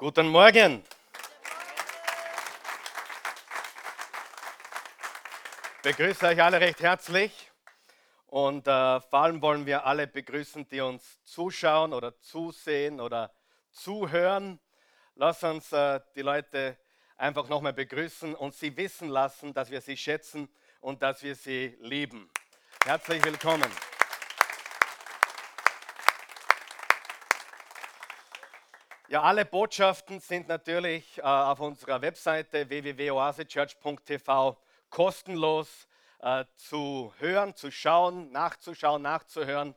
Guten Morgen. Begrüße euch alle recht herzlich und äh, vor allem wollen wir alle begrüßen, die uns zuschauen oder zusehen oder zuhören. Lass uns äh, die Leute einfach nochmal begrüßen und sie wissen lassen, dass wir sie schätzen und dass wir sie lieben. Herzlich willkommen. Ja, alle Botschaften sind natürlich äh, auf unserer Webseite www.oasechurch.tv kostenlos äh, zu hören, zu schauen, nachzuschauen, nachzuhören.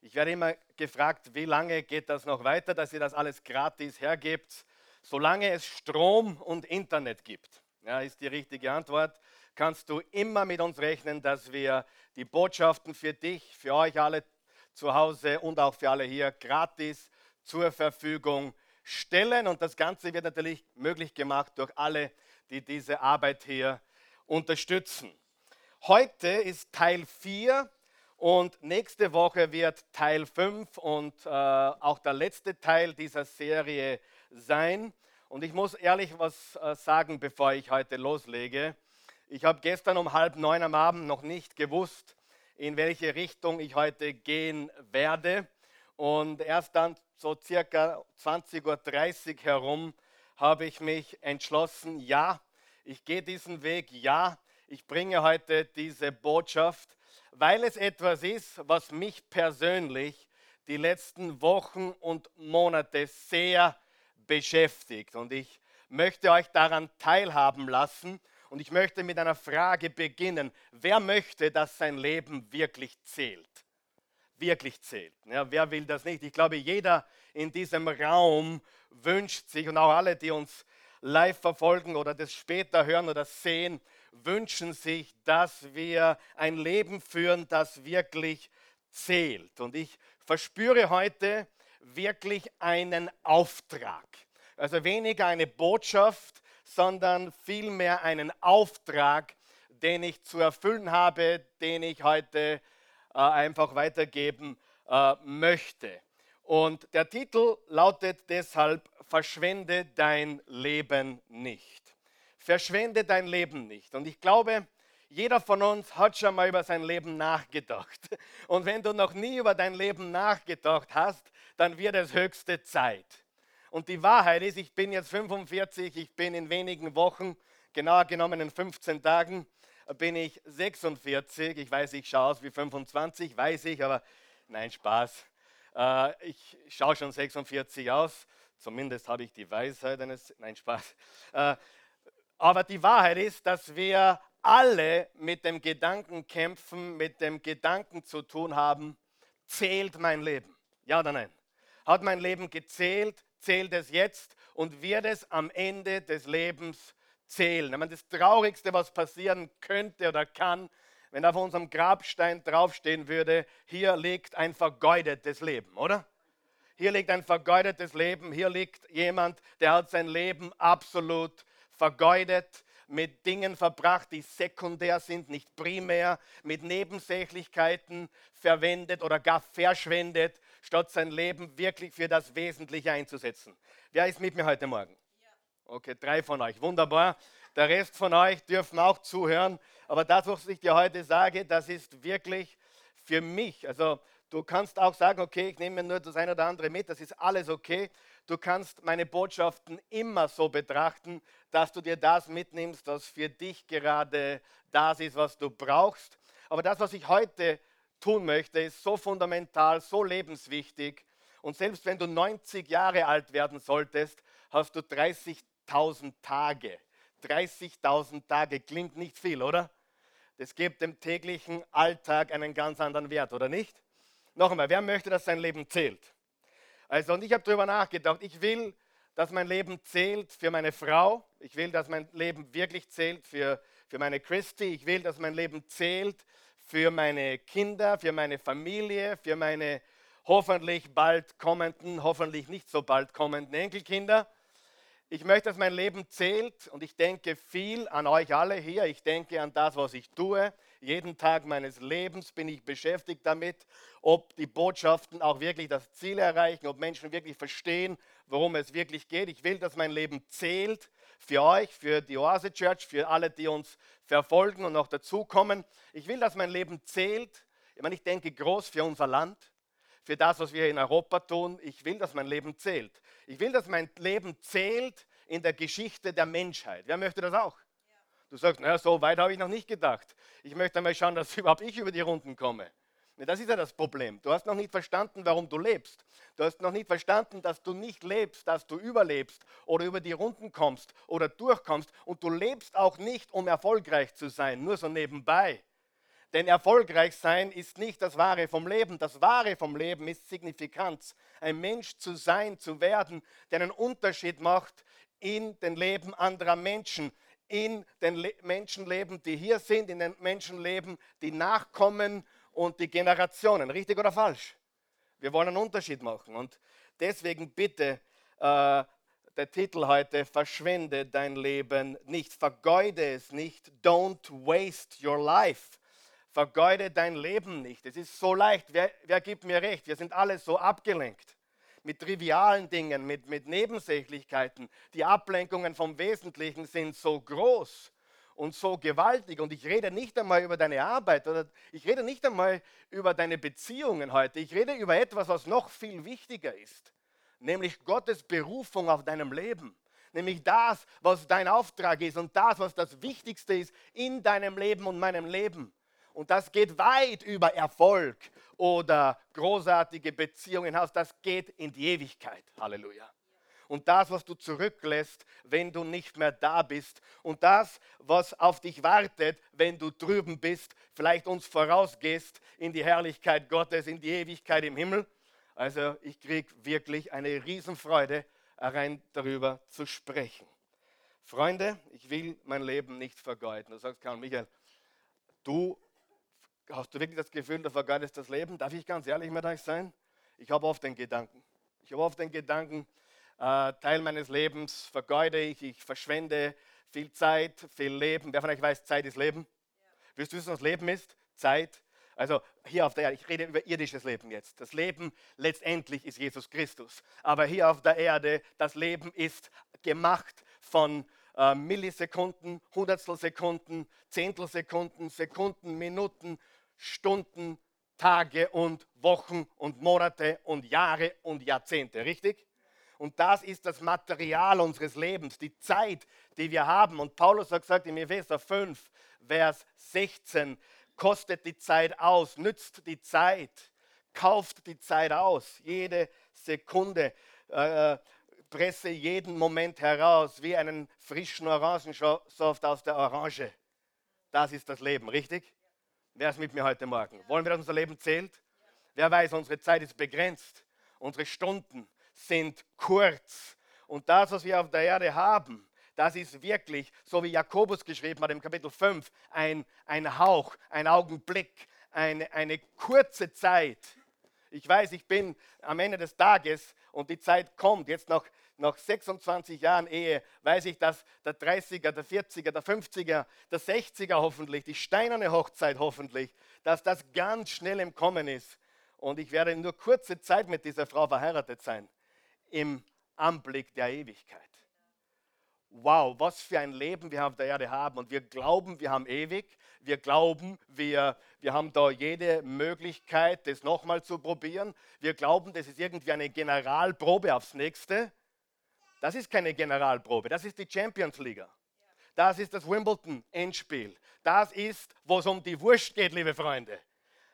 Ich werde immer gefragt, wie lange geht das noch weiter, dass ihr das alles gratis hergebt. Solange es Strom und Internet gibt, ja, ist die richtige Antwort, kannst du immer mit uns rechnen, dass wir die Botschaften für dich, für euch alle zu Hause und auch für alle hier gratis zur Verfügung stellen. Und das Ganze wird natürlich möglich gemacht durch alle, die diese Arbeit hier unterstützen. Heute ist Teil 4 und nächste Woche wird Teil 5 und äh, auch der letzte Teil dieser Serie sein. Und ich muss ehrlich was äh, sagen, bevor ich heute loslege. Ich habe gestern um halb neun am Abend noch nicht gewusst, in welche Richtung ich heute gehen werde. Und erst dann so circa 20.30 Uhr herum habe ich mich entschlossen, ja, ich gehe diesen Weg, ja, ich bringe heute diese Botschaft, weil es etwas ist, was mich persönlich die letzten Wochen und Monate sehr beschäftigt. Und ich möchte euch daran teilhaben lassen. Und ich möchte mit einer Frage beginnen. Wer möchte, dass sein Leben wirklich zählt? Wirklich zählt. Ja, wer will das nicht? Ich glaube, jeder in diesem Raum wünscht sich und auch alle, die uns live verfolgen oder das später hören oder sehen, wünschen sich, dass wir ein Leben führen, das wirklich zählt. Und ich verspüre heute wirklich einen Auftrag. Also weniger eine Botschaft, sondern vielmehr einen Auftrag, den ich zu erfüllen habe, den ich heute einfach weitergeben äh, möchte. Und der Titel lautet deshalb, verschwende dein Leben nicht. Verschwende dein Leben nicht. Und ich glaube, jeder von uns hat schon mal über sein Leben nachgedacht. Und wenn du noch nie über dein Leben nachgedacht hast, dann wird es höchste Zeit. Und die Wahrheit ist, ich bin jetzt 45, ich bin in wenigen Wochen, genauer genommen in 15 Tagen, bin ich 46. Ich weiß, ich schaue aus wie 25, weiß ich, aber nein, Spaß. Äh, ich schaue schon 46 aus. Zumindest habe ich die Weisheit eines. Nein, Spaß. Äh, aber die Wahrheit ist, dass wir alle mit dem Gedanken kämpfen, mit dem Gedanken zu tun haben, zählt mein Leben? Ja oder nein? Hat mein Leben gezählt? Zählt es jetzt? Und wird es am Ende des Lebens zählen. Ich meine, das Traurigste, was passieren könnte oder kann, wenn auf unserem Grabstein draufstehen würde, hier liegt ein vergeudetes Leben, oder? Hier liegt ein vergeudetes Leben, hier liegt jemand, der hat sein Leben absolut vergeudet, mit Dingen verbracht, die sekundär sind, nicht primär, mit Nebensächlichkeiten verwendet oder gar verschwendet, statt sein Leben wirklich für das Wesentliche einzusetzen. Wer ist mit mir heute Morgen? Okay, drei von euch, wunderbar. Der Rest von euch dürfen auch zuhören. Aber das, was ich dir heute sage, das ist wirklich für mich. Also du kannst auch sagen, okay, ich nehme nur das eine oder andere mit, das ist alles okay. Du kannst meine Botschaften immer so betrachten, dass du dir das mitnimmst, was für dich gerade das ist, was du brauchst. Aber das, was ich heute tun möchte, ist so fundamental, so lebenswichtig. Und selbst wenn du 90 Jahre alt werden solltest, hast du 30 30.000 Tage. 30.000 Tage klingt nicht viel, oder? Das gibt dem täglichen Alltag einen ganz anderen Wert, oder nicht? Noch einmal, wer möchte, dass sein Leben zählt? Also, und ich habe darüber nachgedacht. Ich will, dass mein Leben zählt für meine Frau. Ich will, dass mein Leben wirklich zählt für, für meine Christi. Ich will, dass mein Leben zählt für meine Kinder, für meine Familie, für meine hoffentlich bald kommenden, hoffentlich nicht so bald kommenden Enkelkinder. Ich möchte, dass mein Leben zählt und ich denke viel an euch alle hier. Ich denke an das, was ich tue. Jeden Tag meines Lebens bin ich beschäftigt damit, ob die Botschaften auch wirklich das Ziel erreichen, ob Menschen wirklich verstehen, worum es wirklich geht. Ich will, dass mein Leben zählt für euch, für die Oase Church, für alle, die uns verfolgen und noch dazukommen. Ich will, dass mein Leben zählt. Ich meine, ich denke groß für unser Land für das, was wir in Europa tun. Ich will, dass mein Leben zählt. Ich will, dass mein Leben zählt in der Geschichte der Menschheit. Wer möchte das auch? Du sagst, naja, so weit habe ich noch nicht gedacht. Ich möchte einmal schauen, dass überhaupt ich über die Runden komme. Das ist ja das Problem. Du hast noch nicht verstanden, warum du lebst. Du hast noch nicht verstanden, dass du nicht lebst, dass du überlebst oder über die Runden kommst oder durchkommst. Und du lebst auch nicht, um erfolgreich zu sein, nur so nebenbei. Denn erfolgreich sein ist nicht das Wahre vom Leben. Das Wahre vom Leben ist Signifikanz. Ein Mensch zu sein, zu werden, der einen Unterschied macht in den Leben anderer Menschen, in den Le Menschenleben, die hier sind, in den Menschenleben, die nachkommen und die Generationen. Richtig oder falsch? Wir wollen einen Unterschied machen. Und deswegen bitte, äh, der Titel heute, verschwende dein Leben nicht, vergeude es nicht, don't waste your life vergeude dein Leben nicht. Es ist so leicht. Wer, wer gibt mir recht? Wir sind alle so abgelenkt mit trivialen Dingen, mit, mit Nebensächlichkeiten. Die Ablenkungen vom Wesentlichen sind so groß und so gewaltig. Und ich rede nicht einmal über deine Arbeit oder ich rede nicht einmal über deine Beziehungen heute. Ich rede über etwas, was noch viel wichtiger ist, nämlich Gottes Berufung auf deinem Leben. Nämlich das, was dein Auftrag ist und das, was das Wichtigste ist in deinem Leben und meinem Leben. Und das geht weit über Erfolg oder großartige Beziehungen hinaus. Das geht in die Ewigkeit. Halleluja. Und das, was du zurücklässt, wenn du nicht mehr da bist. Und das, was auf dich wartet, wenn du drüben bist, vielleicht uns vorausgehst in die Herrlichkeit Gottes, in die Ewigkeit im Himmel. Also ich kriege wirklich eine Riesenfreude, rein darüber zu sprechen. Freunde, ich will mein Leben nicht vergeuden. Du sagst, Karl Michael, du Hast du wirklich das Gefühl, du vergeudest das Leben? Darf ich ganz ehrlich mit euch sein? Ich habe oft den Gedanken. Ich habe oft den Gedanken, äh, Teil meines Lebens vergeude ich, ich verschwende viel Zeit, viel Leben. Wer von euch weiß, Zeit ist Leben? Ja. Willst du wissen, was Leben ist? Zeit. Also hier auf der Erde, ich rede über irdisches Leben jetzt. Das Leben letztendlich ist Jesus Christus. Aber hier auf der Erde, das Leben ist gemacht von äh, Millisekunden, Hundertstelsekunden, Zehntelsekunden, Sekunden, Minuten, Stunden, Tage und Wochen und Monate und Jahre und Jahrzehnte, richtig? Und das ist das Material unseres Lebens, die Zeit, die wir haben. Und Paulus hat gesagt im Epheser 5, Vers 16, kostet die Zeit aus, nützt die Zeit, kauft die Zeit aus, jede Sekunde, äh, presse jeden Moment heraus, wie einen frischen Orangensaft aus der Orange. Das ist das Leben, richtig? Wer ist mit mir heute Morgen? Wollen wir, dass unser Leben zählt? Wer weiß, unsere Zeit ist begrenzt. Unsere Stunden sind kurz. Und das, was wir auf der Erde haben, das ist wirklich, so wie Jakobus geschrieben hat im Kapitel 5, ein, ein Hauch, ein Augenblick, eine, eine kurze Zeit. Ich weiß, ich bin am Ende des Tages und die Zeit kommt, jetzt noch nach 26 Jahren Ehe weiß ich, dass der 30er, der 40er, der 50er, der 60er hoffentlich, die steinerne Hochzeit hoffentlich, dass das ganz schnell im Kommen ist. Und ich werde nur kurze Zeit mit dieser Frau verheiratet sein, im Anblick der Ewigkeit. Wow, was für ein Leben wir auf der Erde haben. Und wir glauben, wir haben ewig. Wir glauben, wir, wir haben da jede Möglichkeit, das nochmal zu probieren. Wir glauben, das ist irgendwie eine Generalprobe aufs nächste. Das ist keine Generalprobe, das ist die Champions League. Das ist das Wimbledon-Endspiel. Das ist, wo es um die Wurst geht, liebe Freunde.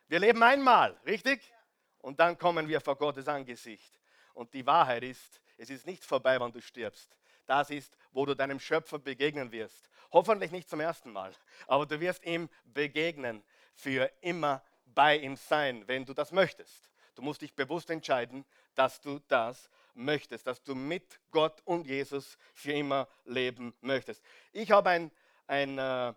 Wir leben einmal, richtig? Und dann kommen wir vor Gottes Angesicht. Und die Wahrheit ist, es ist nicht vorbei, wann du stirbst. Das ist, wo du deinem Schöpfer begegnen wirst. Hoffentlich nicht zum ersten Mal, aber du wirst ihm begegnen, für immer bei ihm sein, wenn du das möchtest. Du musst dich bewusst entscheiden, dass du das möchtest, dass du mit Gott und Jesus für immer leben möchtest. Ich habe ein, ein, äh,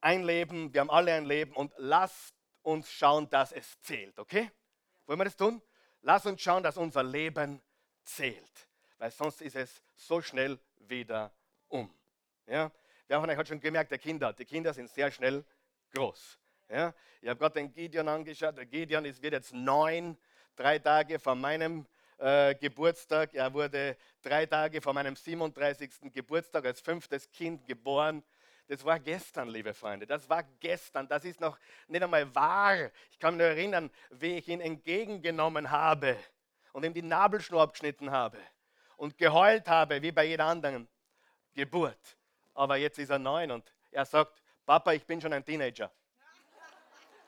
ein Leben, wir haben alle ein Leben und lasst uns schauen, dass es zählt, okay? Wollen wir das tun? Lass uns schauen, dass unser Leben zählt. weil sonst ist es so schnell wieder um. Ja? Von euch hat schon gemerkt, der Kinder, die Kinder sind sehr schnell groß. Ja? Ich habe gerade den Gideon angeschaut. Der Gideon ist, wird jetzt neun, drei Tage vor meinem äh, Geburtstag. Er wurde drei Tage vor meinem 37. Geburtstag als fünftes Kind geboren. Das war gestern, liebe Freunde. Das war gestern. Das ist noch nicht einmal wahr. Ich kann mich nur erinnern, wie ich ihn entgegengenommen habe und ihm die Nabelschnur abgeschnitten habe und geheult habe, wie bei jeder anderen Geburt. Aber jetzt ist er neun und er sagt, Papa, ich bin schon ein Teenager.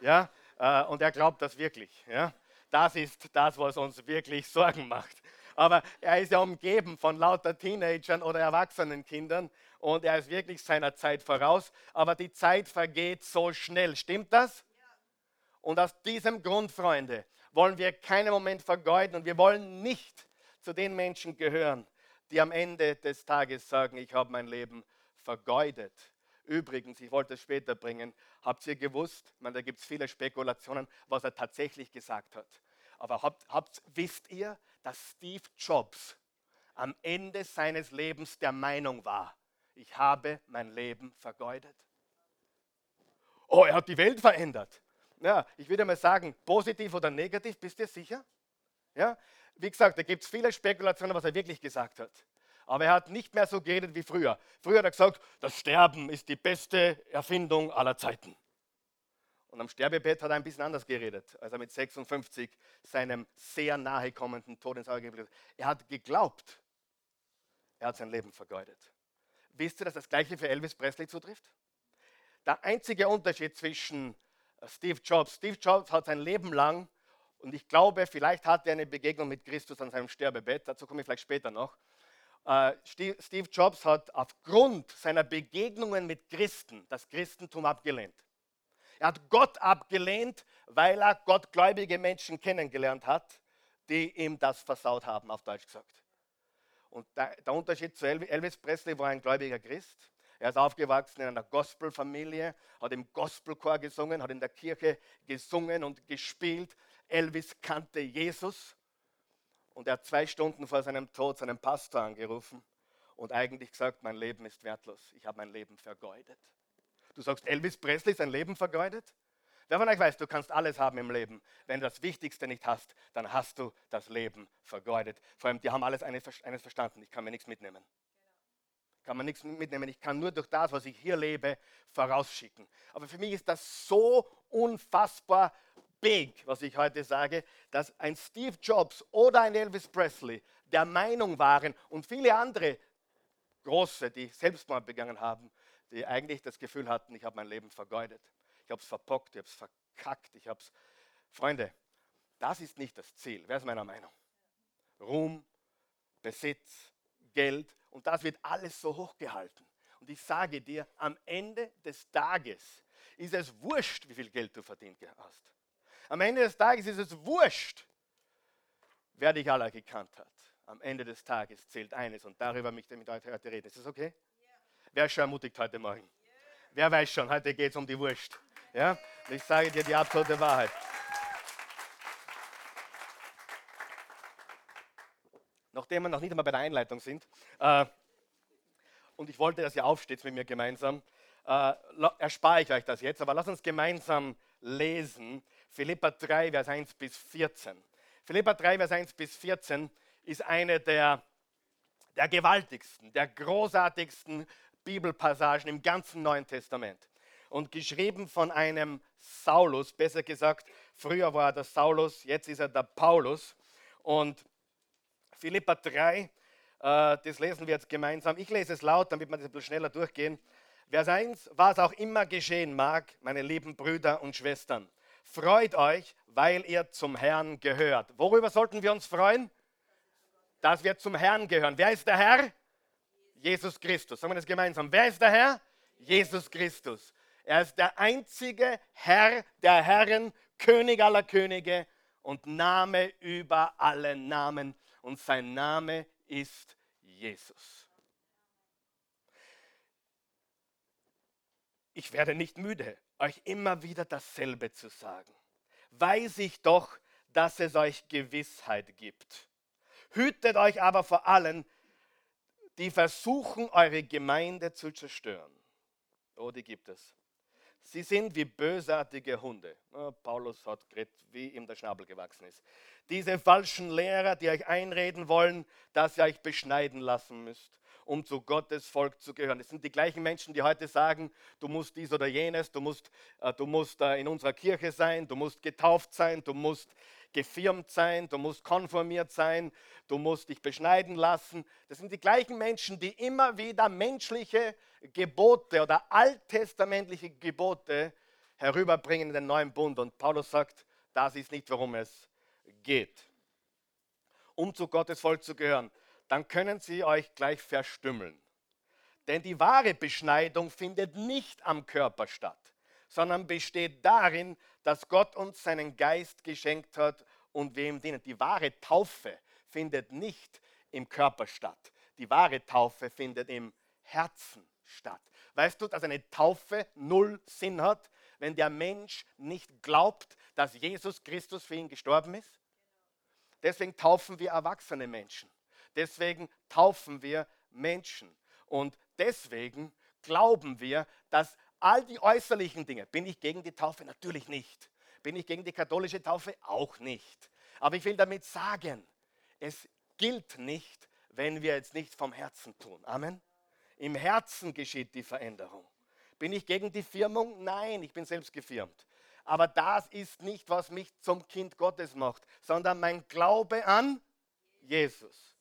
Ja, äh, und er glaubt das wirklich. Ja, das ist das, was uns wirklich Sorgen macht. Aber er ist ja umgeben von lauter Teenagern oder erwachsenen Kindern und er ist wirklich seiner Zeit voraus. Aber die Zeit vergeht so schnell. Stimmt das? Und aus diesem Grund, Freunde, wollen wir keinen Moment vergeuden und wir wollen nicht zu den Menschen gehören, die am Ende des Tages sagen, ich habe mein Leben vergeudet. Übrigens, ich wollte es später bringen, habt ihr gewusst, meine, da gibt es viele Spekulationen, was er tatsächlich gesagt hat. Aber habt, habt, wisst ihr, dass Steve Jobs am Ende seines Lebens der Meinung war, ich habe mein Leben vergeudet? Oh, er hat die Welt verändert. Ja, ich würde mal sagen, positiv oder negativ, bist du sicher? Ja, wie gesagt, da gibt es viele Spekulationen, was er wirklich gesagt hat. Aber er hat nicht mehr so geredet wie früher. Früher hat er gesagt, das Sterben ist die beste Erfindung aller Zeiten. Und am Sterbebett hat er ein bisschen anders geredet, als er mit 56 seinem sehr nahe kommenden Tod ins Auge geblieben ist. Er hat geglaubt, er hat sein Leben vergeudet. Wisst ihr, dass das gleiche für Elvis Presley zutrifft? Der einzige Unterschied zwischen Steve Jobs, Steve Jobs hat sein Leben lang, und ich glaube, vielleicht hat er eine Begegnung mit Christus an seinem Sterbebett, dazu komme ich vielleicht später noch, Steve Jobs hat aufgrund seiner Begegnungen mit Christen das Christentum abgelehnt. Er hat Gott abgelehnt, weil er gottgläubige Menschen kennengelernt hat, die ihm das versaut haben, auf Deutsch gesagt. Und der, der Unterschied zu Elvis Presley war ein gläubiger Christ. Er ist aufgewachsen in einer Gospelfamilie, hat im Gospelchor gesungen, hat in der Kirche gesungen und gespielt. Elvis kannte Jesus und er hat zwei Stunden vor seinem Tod seinen Pastor angerufen und eigentlich gesagt, mein Leben ist wertlos. Ich habe mein Leben vergeudet. Du sagst, Elvis Presley sein Leben vergeudet? Wer von euch weiß, du kannst alles haben im Leben. Wenn du das Wichtigste nicht hast, dann hast du das Leben vergeudet. Vor allem, die haben alles eines verstanden. Ich kann mir nichts mitnehmen. Kann man nichts mitnehmen. Ich kann nur durch das, was ich hier lebe, vorausschicken. Aber für mich ist das so unfassbar big, was ich heute sage, dass ein Steve Jobs oder ein Elvis Presley der Meinung waren und viele andere Große, die Selbstmord begangen haben, die eigentlich das Gefühl hatten, ich habe mein Leben vergeudet. Ich habe es verpockt, ich habe es verkackt, ich habe es... Freunde, das ist nicht das Ziel. Wer ist meiner Meinung? Ruhm, Besitz, Geld und das wird alles so hochgehalten. Und ich sage dir, am Ende des Tages ist es wurscht, wie viel Geld du verdient hast. Am Ende des Tages ist es wurscht, wer dich aller gekannt hat. Am Ende des Tages zählt eines und darüber möchte ich mit euch heute reden. Ist das okay? Ja. Wer ist schon ermutigt heute Morgen? Ja. Wer weiß schon, heute geht es um die Wurst. Ja? Ich sage dir die absolute Wahrheit. Nachdem wir noch nicht einmal bei der Einleitung sind, äh, und ich wollte, dass ihr aufsteht mit mir gemeinsam, äh, erspare ich euch das jetzt, aber lasst uns gemeinsam lesen Philippa 3, Vers 1 bis 14. Philippa 3, Vers 1 bis 14 ist eine der, der gewaltigsten, der großartigsten Bibelpassagen im ganzen Neuen Testament. Und geschrieben von einem Saulus, besser gesagt, früher war er der Saulus, jetzt ist er der Paulus. Und Philippa 3, äh, das lesen wir jetzt gemeinsam. Ich lese es laut, damit wir das ein bisschen schneller durchgehen. Vers 1, was auch immer geschehen mag, meine lieben Brüder und Schwestern, Freut euch, weil ihr zum Herrn gehört. Worüber sollten wir uns freuen? Dass wir zum Herrn gehören. Wer ist der Herr? Jesus Christus. Sagen wir das gemeinsam. Wer ist der Herr? Jesus Christus. Er ist der einzige Herr der Herren, König aller Könige und Name über alle Namen. Und sein Name ist Jesus. Ich werde nicht müde, euch immer wieder dasselbe zu sagen. Weiß ich doch, dass es euch Gewissheit gibt. Hütet euch aber vor allen, die versuchen, eure Gemeinde zu zerstören. Oh, die gibt es. Sie sind wie bösartige Hunde. Oh, Paulus hat geredet, wie ihm der Schnabel gewachsen ist. Diese falschen Lehrer, die euch einreden wollen, dass ihr euch beschneiden lassen müsst um zu Gottes Volk zu gehören. Es sind die gleichen Menschen, die heute sagen, du musst dies oder jenes, du musst, äh, du musst äh, in unserer Kirche sein, du musst getauft sein, du musst gefirmt sein, du musst konformiert sein, du musst dich beschneiden lassen. Das sind die gleichen Menschen, die immer wieder menschliche Gebote oder alttestamentliche Gebote herüberbringen in den neuen Bund. Und Paulus sagt, das ist nicht, worum es geht. Um zu Gottes Volk zu gehören dann können sie euch gleich verstümmeln. Denn die wahre Beschneidung findet nicht am Körper statt, sondern besteht darin, dass Gott uns seinen Geist geschenkt hat und ihm dienen. Die wahre Taufe findet nicht im Körper statt. Die wahre Taufe findet im Herzen statt. Weißt du, dass eine Taufe null Sinn hat, wenn der Mensch nicht glaubt, dass Jesus Christus für ihn gestorben ist? Deswegen taufen wir erwachsene Menschen. Deswegen taufen wir Menschen. Und deswegen glauben wir, dass all die äußerlichen Dinge, bin ich gegen die Taufe? Natürlich nicht. Bin ich gegen die katholische Taufe? Auch nicht. Aber ich will damit sagen, es gilt nicht, wenn wir jetzt nicht vom Herzen tun. Amen. Im Herzen geschieht die Veränderung. Bin ich gegen die Firmung? Nein, ich bin selbst gefirmt. Aber das ist nicht, was mich zum Kind Gottes macht, sondern mein Glaube an Jesus.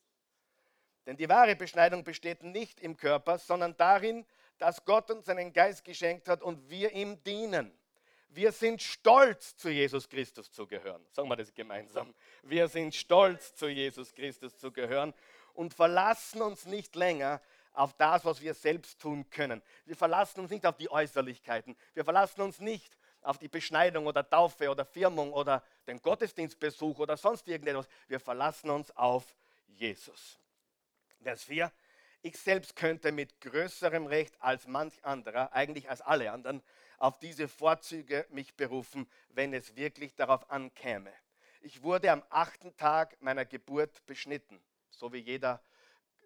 Denn die wahre Beschneidung besteht nicht im Körper, sondern darin, dass Gott uns seinen Geist geschenkt hat und wir ihm dienen. Wir sind stolz, zu Jesus Christus zu gehören. Sagen wir das gemeinsam. Wir sind stolz, zu Jesus Christus zu gehören und verlassen uns nicht länger auf das, was wir selbst tun können. Wir verlassen uns nicht auf die Äußerlichkeiten. Wir verlassen uns nicht auf die Beschneidung oder Taufe oder Firmung oder den Gottesdienstbesuch oder sonst irgendetwas. Wir verlassen uns auf Jesus. Vers 4. Ich selbst könnte mit größerem Recht als manch anderer, eigentlich als alle anderen, auf diese Vorzüge mich berufen, wenn es wirklich darauf ankäme. Ich wurde am achten Tag meiner Geburt beschnitten, so wie jeder,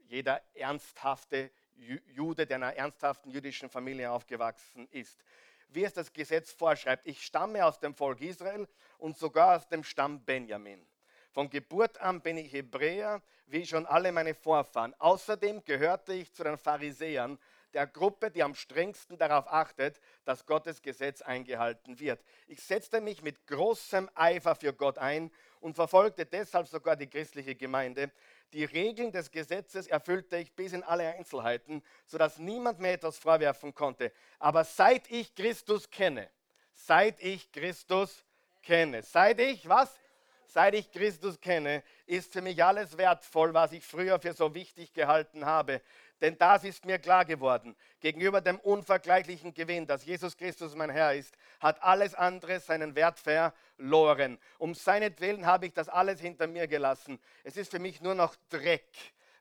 jeder ernsthafte Jude, der einer ernsthaften jüdischen Familie aufgewachsen ist. Wie es das Gesetz vorschreibt, ich stamme aus dem Volk Israel und sogar aus dem Stamm Benjamin. Von Geburt an bin ich Hebräer, wie schon alle meine Vorfahren. Außerdem gehörte ich zu den Pharisäern, der Gruppe, die am strengsten darauf achtet, dass Gottes Gesetz eingehalten wird. Ich setzte mich mit großem Eifer für Gott ein und verfolgte deshalb sogar die christliche Gemeinde. Die Regeln des Gesetzes erfüllte ich bis in alle Einzelheiten, sodass niemand mir etwas vorwerfen konnte. Aber seit ich Christus kenne, seit ich Christus kenne, seit ich was? Seit ich Christus kenne, ist für mich alles wertvoll, was ich früher für so wichtig gehalten habe. Denn das ist mir klar geworden. Gegenüber dem unvergleichlichen Gewinn, dass Jesus Christus mein Herr ist, hat alles andere seinen Wert verloren. Um seinetwillen habe ich das alles hinter mir gelassen. Es ist für mich nur noch Dreck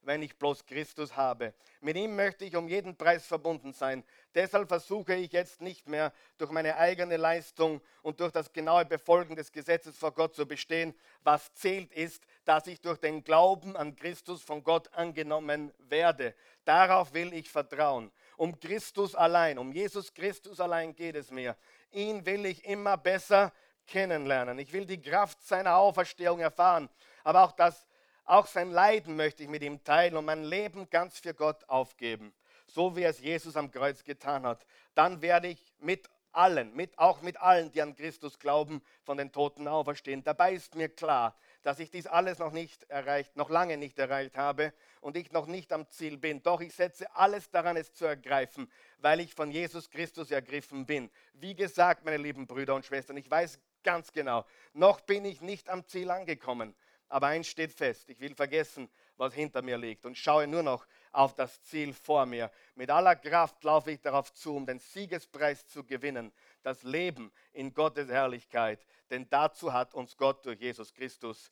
wenn ich bloß Christus habe. Mit ihm möchte ich um jeden Preis verbunden sein. Deshalb versuche ich jetzt nicht mehr durch meine eigene Leistung und durch das genaue Befolgen des Gesetzes vor Gott zu bestehen. Was zählt ist, dass ich durch den Glauben an Christus von Gott angenommen werde. Darauf will ich vertrauen. Um Christus allein, um Jesus Christus allein geht es mir. Ihn will ich immer besser kennenlernen. Ich will die Kraft seiner Auferstehung erfahren, aber auch das auch sein Leiden möchte ich mit ihm teilen und mein Leben ganz für Gott aufgeben, so wie es Jesus am Kreuz getan hat. Dann werde ich mit allen, mit, auch mit allen, die an Christus glauben, von den Toten auferstehen. Dabei ist mir klar, dass ich dies alles noch nicht erreicht, noch lange nicht erreicht habe und ich noch nicht am Ziel bin. Doch ich setze alles daran, es zu ergreifen, weil ich von Jesus Christus ergriffen bin. Wie gesagt, meine lieben Brüder und Schwestern, ich weiß ganz genau, noch bin ich nicht am Ziel angekommen. Aber eins steht fest, ich will vergessen, was hinter mir liegt und schaue nur noch auf das Ziel vor mir. Mit aller Kraft laufe ich darauf zu, um den Siegespreis zu gewinnen, das Leben in Gottes Herrlichkeit. Denn dazu hat uns Gott durch Jesus Christus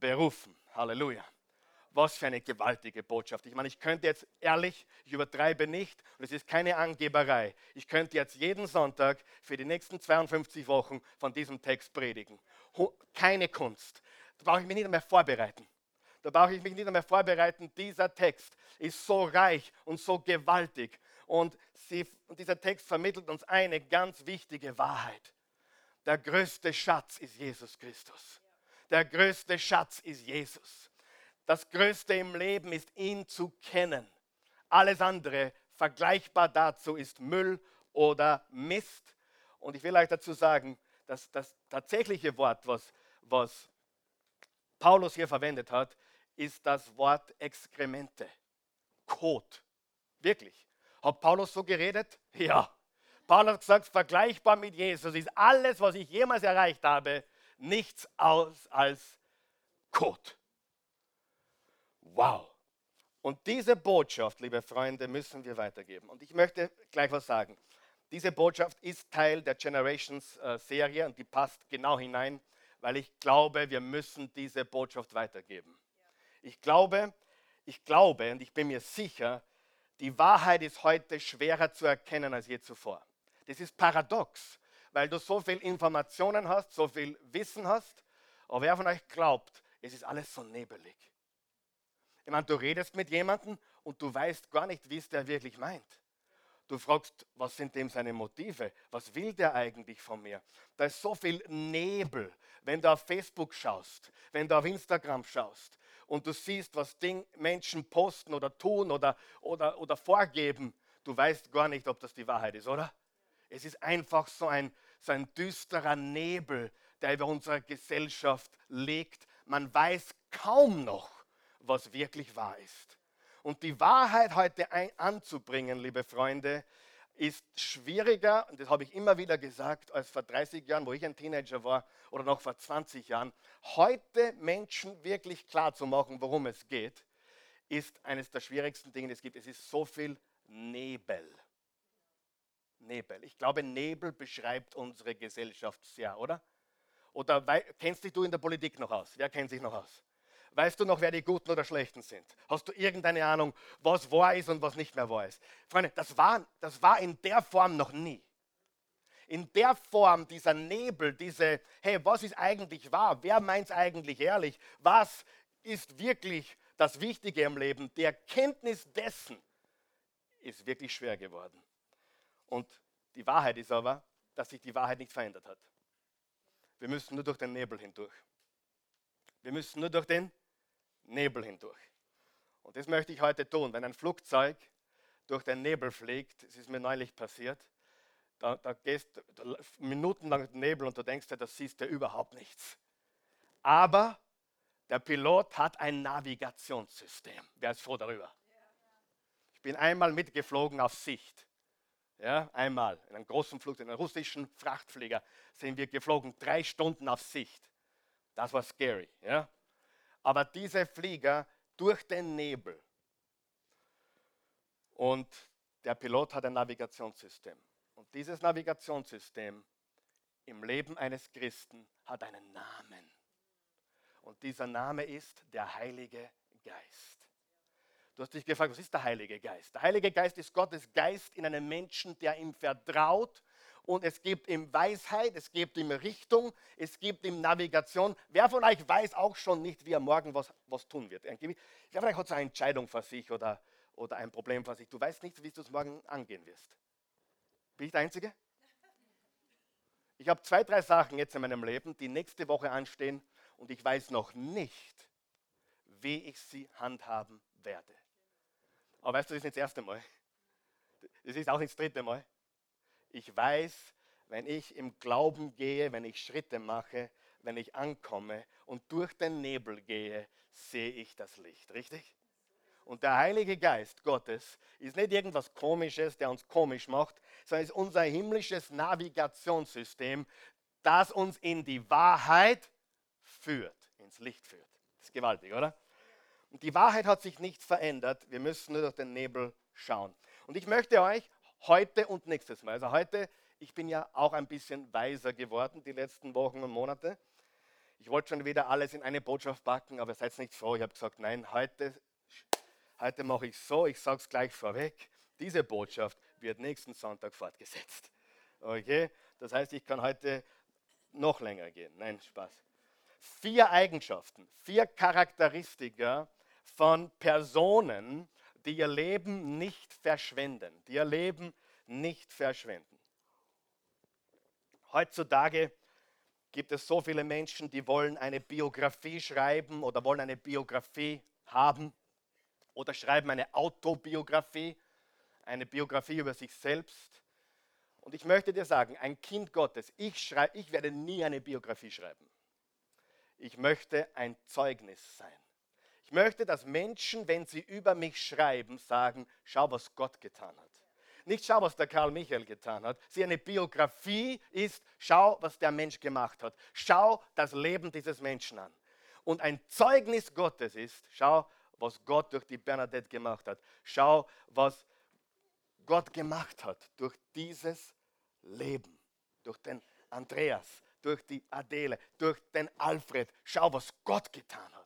berufen. Halleluja. Was für eine gewaltige Botschaft. Ich meine, ich könnte jetzt ehrlich, ich übertreibe nicht, und es ist keine Angeberei. Ich könnte jetzt jeden Sonntag für die nächsten 52 Wochen von diesem Text predigen. Keine Kunst. Da brauche ich mich nicht mehr vorbereiten. Da brauche ich mich nicht einmal vorbereiten. Dieser Text ist so reich und so gewaltig. Und, sie, dieser Text vermittelt uns eine ganz wichtige Wahrheit. Der größte Schatz ist Jesus Christus. Der größte Schatz ist Jesus. Das Größte im Leben ist, ihn zu kennen. Alles andere vergleichbar dazu ist Müll oder Mist. Und ich will euch dazu sagen, dass das tatsächliche Wort, was, was Paulus hier verwendet hat, ist das Wort Exkremente. Kot. Wirklich. Hat Paulus so geredet? Ja. Paulus hat gesagt, vergleichbar mit Jesus ist alles, was ich jemals erreicht habe, nichts aus als Kot. Wow. Und diese Botschaft, liebe Freunde, müssen wir weitergeben. Und ich möchte gleich was sagen. Diese Botschaft ist Teil der Generations-Serie und die passt genau hinein, weil ich glaube, wir müssen diese Botschaft weitergeben. Ich glaube, ich glaube und ich bin mir sicher, die Wahrheit ist heute schwerer zu erkennen als je zuvor. Das ist paradox, weil du so viel Informationen hast, so viel Wissen hast, aber wer von euch glaubt, es ist alles so nebelig. Ich meine, du redest mit jemandem und du weißt gar nicht, wie es der wirklich meint. Du fragst, was sind dem seine Motive? Was will der eigentlich von mir? Da ist so viel Nebel, wenn du auf Facebook schaust, wenn du auf Instagram schaust und du siehst, was Ding, Menschen posten oder tun oder, oder, oder vorgeben. Du weißt gar nicht, ob das die Wahrheit ist, oder? Es ist einfach so ein, so ein düsterer Nebel, der über unsere Gesellschaft liegt. Man weiß kaum noch, was wirklich wahr ist. Und die Wahrheit heute ein, anzubringen, liebe Freunde, ist schwieriger, und das habe ich immer wieder gesagt, als vor 30 Jahren, wo ich ein Teenager war, oder noch vor 20 Jahren. Heute Menschen wirklich klar zu machen, worum es geht, ist eines der schwierigsten Dinge, die es gibt. Es ist so viel Nebel. Nebel. Ich glaube, Nebel beschreibt unsere Gesellschaft sehr, oder? Oder kennst dich du in der Politik noch aus? Wer kennt sich noch aus? Weißt du noch, wer die Guten oder Schlechten sind? Hast du irgendeine Ahnung, was wahr ist und was nicht mehr wahr ist? Freunde, das war, das war in der Form noch nie. In der Form dieser Nebel, diese, hey, was ist eigentlich wahr? Wer meint es eigentlich ehrlich? Was ist wirklich das Wichtige im Leben? Die Erkenntnis dessen ist wirklich schwer geworden. Und die Wahrheit ist aber, dass sich die Wahrheit nicht verändert hat. Wir müssen nur durch den Nebel hindurch. Wir müssen nur durch den Nebel hindurch. Und das möchte ich heute tun. Wenn ein Flugzeug durch den Nebel fliegt, das ist mir neulich passiert, da, da gehst du minutenlang Nebel und du denkst dir, das siehst du überhaupt nichts. Aber der Pilot hat ein Navigationssystem. Wer ist froh darüber? Ich bin einmal mitgeflogen auf Sicht. Ja, einmal in einem großen Flugzeug, in einem russischen Frachtflieger sind wir geflogen, drei Stunden auf Sicht. Das war scary. Ja? Aber diese Flieger durch den Nebel. Und der Pilot hat ein Navigationssystem. Und dieses Navigationssystem im Leben eines Christen hat einen Namen. Und dieser Name ist der Heilige Geist. Du hast dich gefragt, was ist der Heilige Geist? Der Heilige Geist ist Gottes Geist in einem Menschen, der ihm vertraut und es gibt ihm Weisheit, es gibt ihm Richtung, es gibt ihm Navigation. Wer von euch weiß auch schon nicht, wie er morgen was, was tun wird? Ja, vielleicht hat er eine Entscheidung für sich oder, oder ein Problem für sich. Du weißt nicht, wie du es morgen angehen wirst. Bin ich der Einzige? Ich habe zwei, drei Sachen jetzt in meinem Leben, die nächste Woche anstehen und ich weiß noch nicht, wie ich sie handhaben werde. Aber weißt du, das ist nicht das erste Mal. Das ist auch nicht das dritte Mal. Ich weiß, wenn ich im Glauben gehe, wenn ich Schritte mache, wenn ich ankomme und durch den Nebel gehe, sehe ich das Licht. Richtig? Und der Heilige Geist Gottes ist nicht irgendwas Komisches, der uns komisch macht, sondern ist unser himmlisches Navigationssystem, das uns in die Wahrheit führt, ins Licht führt. Das ist gewaltig, oder? Und die Wahrheit hat sich nicht verändert. Wir müssen nur durch den Nebel schauen. Und ich möchte euch heute und nächstes Mal. Also heute, ich bin ja auch ein bisschen weiser geworden die letzten Wochen und Monate. Ich wollte schon wieder alles in eine Botschaft packen, aber seid nicht froh. Ich habe gesagt, nein, heute, heute mache ich so, ich sage es gleich vorweg. Diese Botschaft wird nächsten Sonntag fortgesetzt. Okay? Das heißt, ich kann heute noch länger gehen. Nein, Spaß. vier Eigenschaften, vier Charakteristika von Personen, die ihr Leben nicht verschwenden, die ihr Leben nicht verschwenden. Heutzutage gibt es so viele Menschen, die wollen eine Biografie schreiben oder wollen eine Biografie haben oder schreiben eine Autobiografie, eine Biografie über sich selbst. Und ich möchte dir sagen, ein Kind Gottes, ich, schreibe, ich werde nie eine Biografie schreiben. Ich möchte ein Zeugnis sein. Möchte, dass Menschen, wenn sie über mich schreiben, sagen, schau, was Gott getan hat. Nicht schau, was der Karl Michael getan hat. Sie eine Biografie ist, schau, was der Mensch gemacht hat. Schau das Leben dieses Menschen an. Und ein Zeugnis Gottes ist, schau, was Gott durch die Bernadette gemacht hat. Schau, was Gott gemacht hat durch dieses Leben, durch den Andreas, durch die Adele, durch den Alfred. Schau, was Gott getan hat.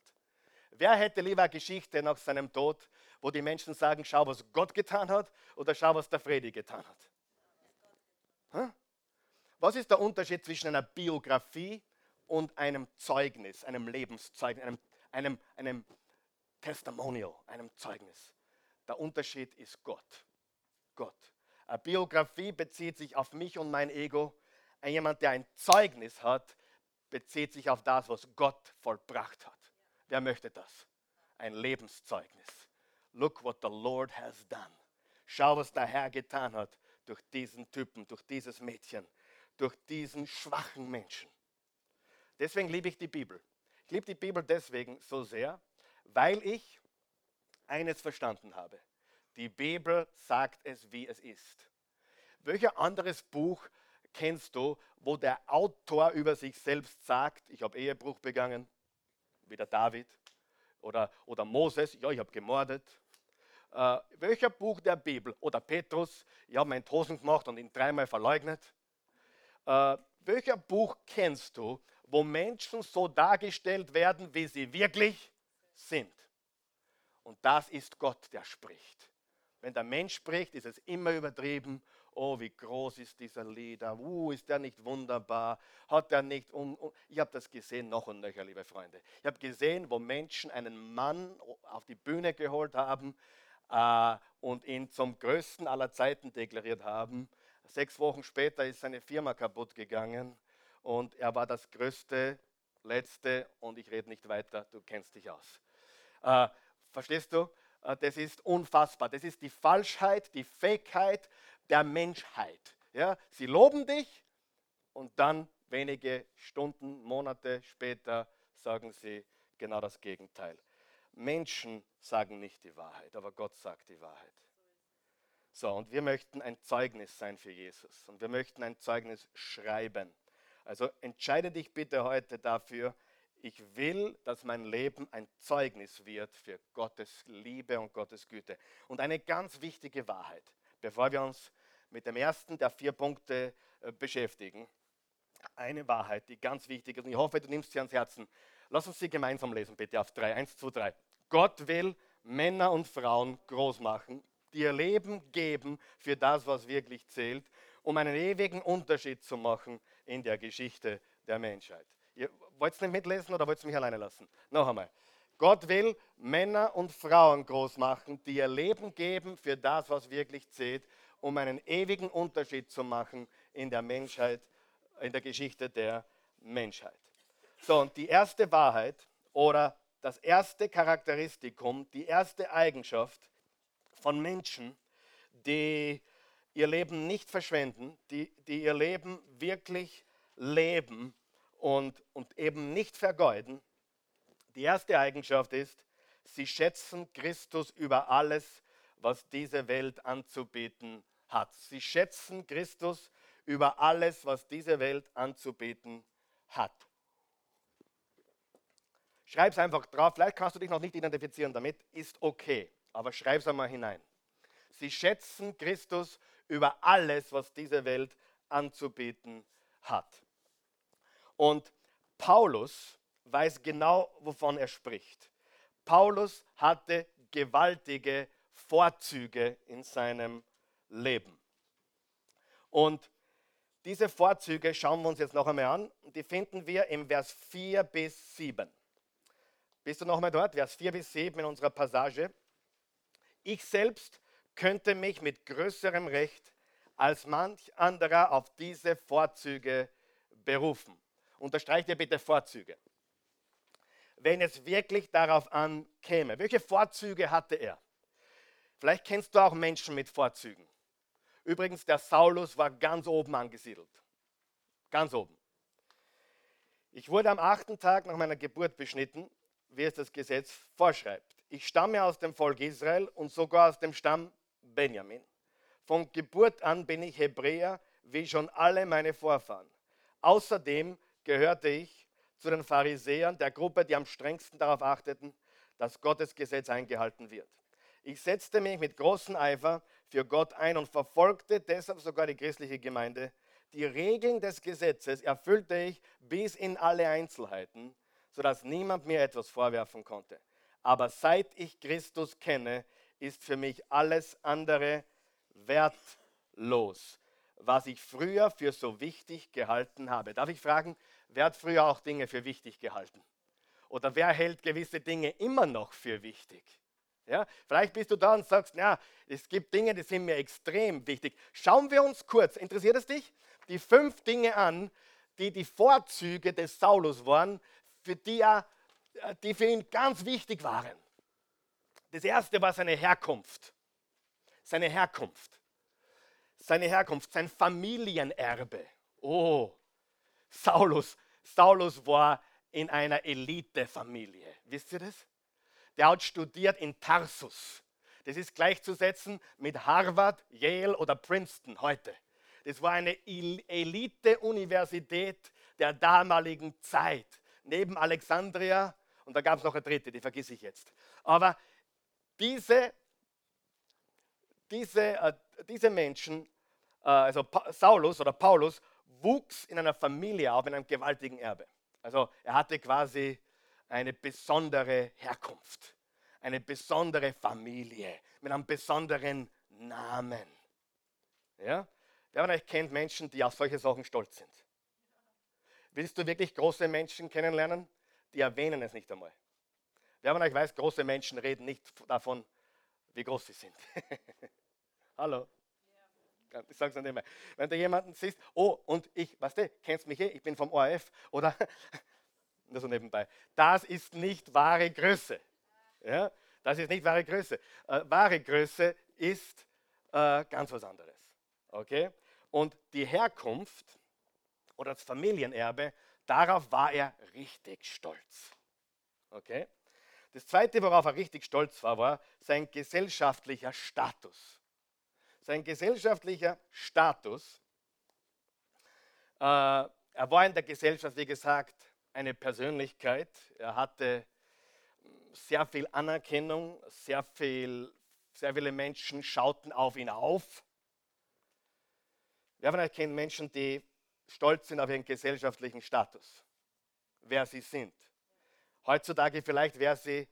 Wer hätte lieber eine Geschichte nach seinem Tod, wo die Menschen sagen, schau, was Gott getan hat oder schau, was der Fredi getan hat? Was ist der Unterschied zwischen einer Biografie und einem Zeugnis, einem Lebenszeugnis, einem, einem, einem Testimonial, einem Zeugnis? Der Unterschied ist Gott. Gott. Eine Biografie bezieht sich auf mich und mein Ego. Jemand, der ein Zeugnis hat, bezieht sich auf das, was Gott vollbracht hat. Wer möchte das? Ein Lebenszeugnis. Look what the Lord has done. Schau, was der Herr getan hat durch diesen Typen, durch dieses Mädchen, durch diesen schwachen Menschen. Deswegen liebe ich die Bibel. Ich liebe die Bibel deswegen so sehr, weil ich eines verstanden habe. Die Bibel sagt es, wie es ist. Welches anderes Buch kennst du, wo der Autor über sich selbst sagt, ich habe Ehebruch begangen, wie der David, oder, oder Moses, ja, ich habe gemordet. Äh, welcher Buch der Bibel, oder Petrus, ich habe meinen Tosen gemacht und ihn dreimal verleugnet. Äh, welcher Buch kennst du, wo Menschen so dargestellt werden, wie sie wirklich sind? Und das ist Gott, der spricht. Wenn der Mensch spricht, ist es immer übertrieben. Oh, wie groß ist dieser Lieder. Uh, ist der nicht wunderbar? Hat er nicht. Um, um. Ich habe das gesehen, noch und nöcher, liebe Freunde. Ich habe gesehen, wo Menschen einen Mann auf die Bühne geholt haben äh, und ihn zum größten aller Zeiten deklariert haben. Sechs Wochen später ist seine Firma kaputt gegangen und er war das größte, letzte und ich rede nicht weiter, du kennst dich aus. Äh, verstehst du? Äh, das ist unfassbar. Das ist die Falschheit, die Fakeheit der Menschheit. Ja? Sie loben dich und dann wenige Stunden, Monate später sagen sie genau das Gegenteil. Menschen sagen nicht die Wahrheit, aber Gott sagt die Wahrheit. So, und wir möchten ein Zeugnis sein für Jesus und wir möchten ein Zeugnis schreiben. Also entscheide dich bitte heute dafür, ich will, dass mein Leben ein Zeugnis wird für Gottes Liebe und Gottes Güte. Und eine ganz wichtige Wahrheit, bevor wir uns mit dem ersten der vier Punkte äh, beschäftigen. Eine Wahrheit, die ganz wichtig ist. Und ich hoffe, du nimmst sie ans Herzen. Lass uns sie gemeinsam lesen, bitte auf drei. Eins, zwei, drei. Gott will Männer und Frauen groß machen, die ihr Leben geben für das, was wirklich zählt, um einen ewigen Unterschied zu machen in der Geschichte der Menschheit. Ihr wollt es nicht mitlesen oder wollt ihr mich alleine lassen? Noch einmal. Gott will Männer und Frauen groß machen, die ihr Leben geben für das, was wirklich zählt, um einen ewigen Unterschied zu machen in der Menschheit, in der Geschichte der Menschheit. So, und die erste Wahrheit oder das erste Charakteristikum, die erste Eigenschaft von Menschen, die ihr Leben nicht verschwenden, die, die ihr Leben wirklich leben, und, und eben nicht vergeuden. Die erste Eigenschaft ist, sie schätzen Christus über alles, was diese Welt anzubieten hat. Sie schätzen Christus über alles, was diese Welt anzubieten hat. Schreib es einfach drauf. Vielleicht kannst du dich noch nicht identifizieren damit. Ist okay. Aber schreib es einmal hinein. Sie schätzen Christus über alles, was diese Welt anzubieten hat. Und Paulus weiß genau, wovon er spricht. Paulus hatte gewaltige Vorzüge in seinem Leben. Und diese Vorzüge schauen wir uns jetzt noch einmal an. Die finden wir im Vers 4 bis 7. Bist du noch einmal dort? Vers 4 bis 7 in unserer Passage. Ich selbst könnte mich mit größerem Recht als manch anderer auf diese Vorzüge berufen. Unterstreicht ihr bitte Vorzüge. Wenn es wirklich darauf ankäme. Welche Vorzüge hatte er? Vielleicht kennst du auch Menschen mit Vorzügen. Übrigens, der Saulus war ganz oben angesiedelt. Ganz oben. Ich wurde am achten Tag nach meiner Geburt beschnitten, wie es das Gesetz vorschreibt. Ich stamme aus dem Volk Israel und sogar aus dem Stamm Benjamin. Von Geburt an bin ich Hebräer, wie schon alle meine Vorfahren. Außerdem gehörte ich zu den Pharisäern, der Gruppe, die am strengsten darauf achteten, dass Gottes Gesetz eingehalten wird. Ich setzte mich mit großem Eifer für Gott ein und verfolgte deshalb sogar die christliche Gemeinde. Die Regeln des Gesetzes erfüllte ich bis in alle Einzelheiten, sodass niemand mir etwas vorwerfen konnte. Aber seit ich Christus kenne, ist für mich alles andere wertlos, was ich früher für so wichtig gehalten habe. Darf ich fragen, wer hat früher auch Dinge für wichtig gehalten? Oder wer hält gewisse Dinge immer noch für wichtig? Ja, vielleicht bist du da und sagst, ja, es gibt Dinge, die sind mir extrem wichtig. Schauen wir uns kurz, interessiert es dich, die fünf Dinge an, die die Vorzüge des Saulus waren, für die, er, die für ihn ganz wichtig waren. Das erste war seine Herkunft. Seine Herkunft. Seine Herkunft, sein Familienerbe. Oh, Saulus, Saulus war in einer Elitefamilie. Wisst ihr das? Der hat studiert in Tarsus. Das ist gleichzusetzen mit Harvard, Yale oder Princeton heute. Das war eine Elite-Universität der damaligen Zeit. Neben Alexandria und da gab es noch eine dritte, die vergesse ich jetzt. Aber diese, diese, äh, diese Menschen, äh, also Saulus oder Paulus, wuchs in einer Familie auf, in einem gewaltigen Erbe. Also er hatte quasi eine besondere Herkunft, eine besondere Familie mit einem besonderen Namen. Ja? Wer von euch kennt Menschen, die auf solche Sachen stolz sind? Willst du wirklich große Menschen kennenlernen? Die erwähnen es nicht einmal. Wer von euch weiß, große Menschen reden nicht davon, wie groß sie sind. Hallo? Ich sage es nicht immer. Wenn du jemanden siehst, oh, und ich, weißt du, kennst mich eh, ich bin vom ORF, oder nur so nebenbei. Das ist nicht wahre Größe. Ja? Das ist nicht wahre Größe. Äh, wahre Größe ist äh, ganz was anderes. Okay? Und die Herkunft oder das Familienerbe, darauf war er richtig stolz. Okay? Das zweite, worauf er richtig stolz war, war sein gesellschaftlicher Status. Sein gesellschaftlicher Status. Äh, er war in der Gesellschaft, wie gesagt, eine Persönlichkeit. Er hatte sehr viel Anerkennung, sehr, viel, sehr viele Menschen schauten auf ihn auf. Wer von euch kennt Menschen, die stolz sind auf ihren gesellschaftlichen Status, wer sie sind? Heutzutage vielleicht, wer sie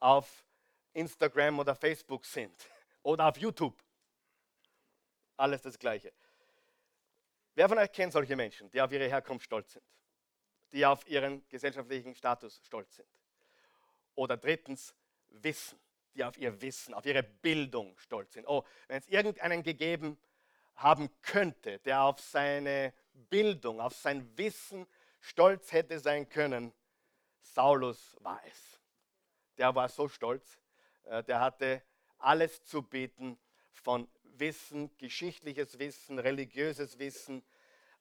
auf Instagram oder Facebook sind oder auf YouTube. Alles das Gleiche. Wer von euch kennt solche Menschen, die auf ihre Herkunft stolz sind? Die auf ihren gesellschaftlichen Status stolz sind. Oder drittens, Wissen, die auf ihr Wissen, auf ihre Bildung stolz sind. Oh, wenn es irgendeinen gegeben haben könnte, der auf seine Bildung, auf sein Wissen stolz hätte sein können, Saulus war es. Der war so stolz, äh, der hatte alles zu bieten von Wissen, geschichtliches Wissen, religiöses Wissen,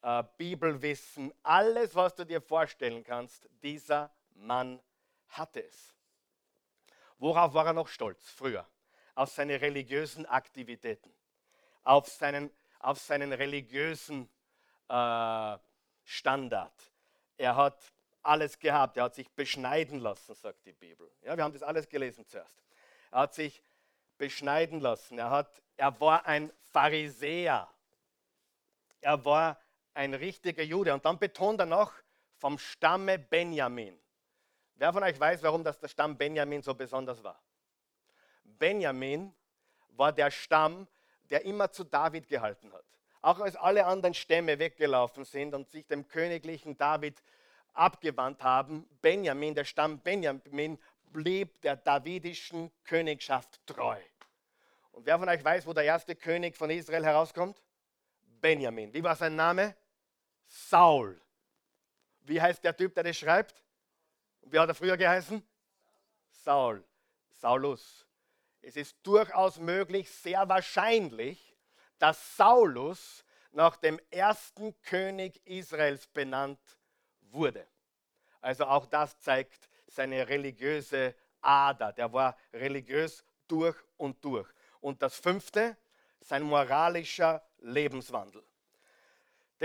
äh, Bibelwissen, alles, was du dir vorstellen kannst, dieser Mann hatte es. Worauf war er noch stolz früher? Auf seine religiösen Aktivitäten, auf seinen, auf seinen religiösen äh, Standard. Er hat alles gehabt, er hat sich beschneiden lassen, sagt die Bibel. Ja, wir haben das alles gelesen zuerst. Er hat sich beschneiden lassen, er, hat, er war ein Pharisäer, er war ein richtiger Jude. Und dann betont er noch vom Stamme Benjamin. Wer von euch weiß, warum das der Stamm Benjamin so besonders war? Benjamin war der Stamm, der immer zu David gehalten hat. auch als alle anderen Stämme weggelaufen sind und sich dem königlichen David abgewandt haben, Benjamin, der Stamm Benjamin, blieb der davidischen Königschaft treu. Und wer von euch weiß, wo der erste König von Israel herauskommt? Benjamin. Wie war sein Name? Saul. Wie heißt der Typ, der das schreibt? Wie hat er früher geheißen? Saul. Saulus. Es ist durchaus möglich, sehr wahrscheinlich, dass Saulus nach dem ersten König Israels benannt wurde. Also auch das zeigt seine religiöse Ader. Der war religiös durch und durch. Und das fünfte, sein moralischer Lebenswandel.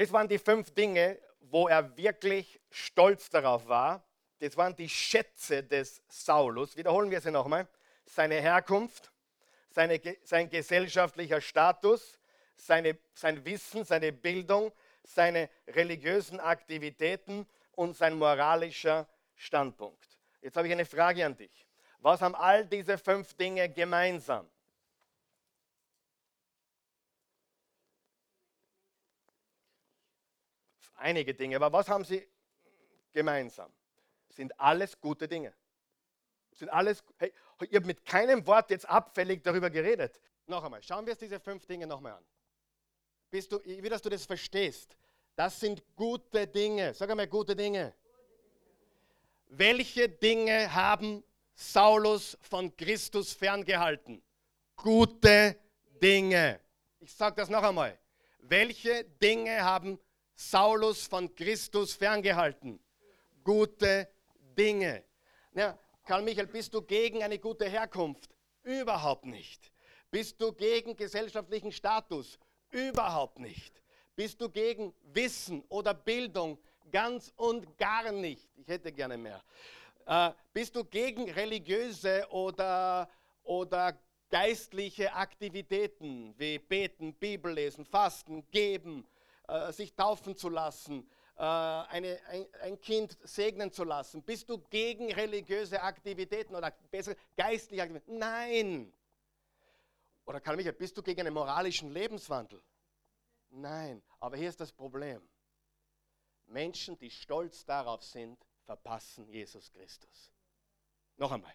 Das waren die fünf Dinge, wo er wirklich stolz darauf war. Das waren die Schätze des Saulus. Wiederholen wir sie nochmal. Seine Herkunft, seine, sein gesellschaftlicher Status, seine, sein Wissen, seine Bildung, seine religiösen Aktivitäten und sein moralischer Standpunkt. Jetzt habe ich eine Frage an dich. Was haben all diese fünf Dinge gemeinsam? Einige Dinge, aber was haben sie gemeinsam? Sind alles gute Dinge. Sind alles, hey, ihr habt mit keinem Wort jetzt abfällig darüber geredet. Noch einmal, schauen wir uns diese fünf Dinge nochmal an. Bist du, wie dass du das verstehst. Das sind gute Dinge. Sag einmal, gute Dinge. Welche Dinge haben Saulus von Christus ferngehalten? Gute Dinge. Ich sage das noch einmal. Welche Dinge haben Saulus von Christus ferngehalten? Gute Dinge. Ja, Karl Michael, bist du gegen eine gute Herkunft? Überhaupt nicht. Bist du gegen gesellschaftlichen Status? Überhaupt nicht. Bist du gegen Wissen oder Bildung? Ganz und gar nicht. Ich hätte gerne mehr. Äh, bist du gegen religiöse oder, oder geistliche Aktivitäten wie Beten, Bibel lesen, Fasten, Geben, äh, sich taufen zu lassen, äh, eine, ein, ein, Kind segnen zu lassen? Bist du gegen religiöse Aktivitäten oder besser geistliche Aktivitäten? Nein. Oder Karl Michael, bist du gegen einen moralischen Lebenswandel? Nein. Aber hier ist das Problem. Menschen, die stolz darauf sind, verpassen Jesus Christus. Noch einmal.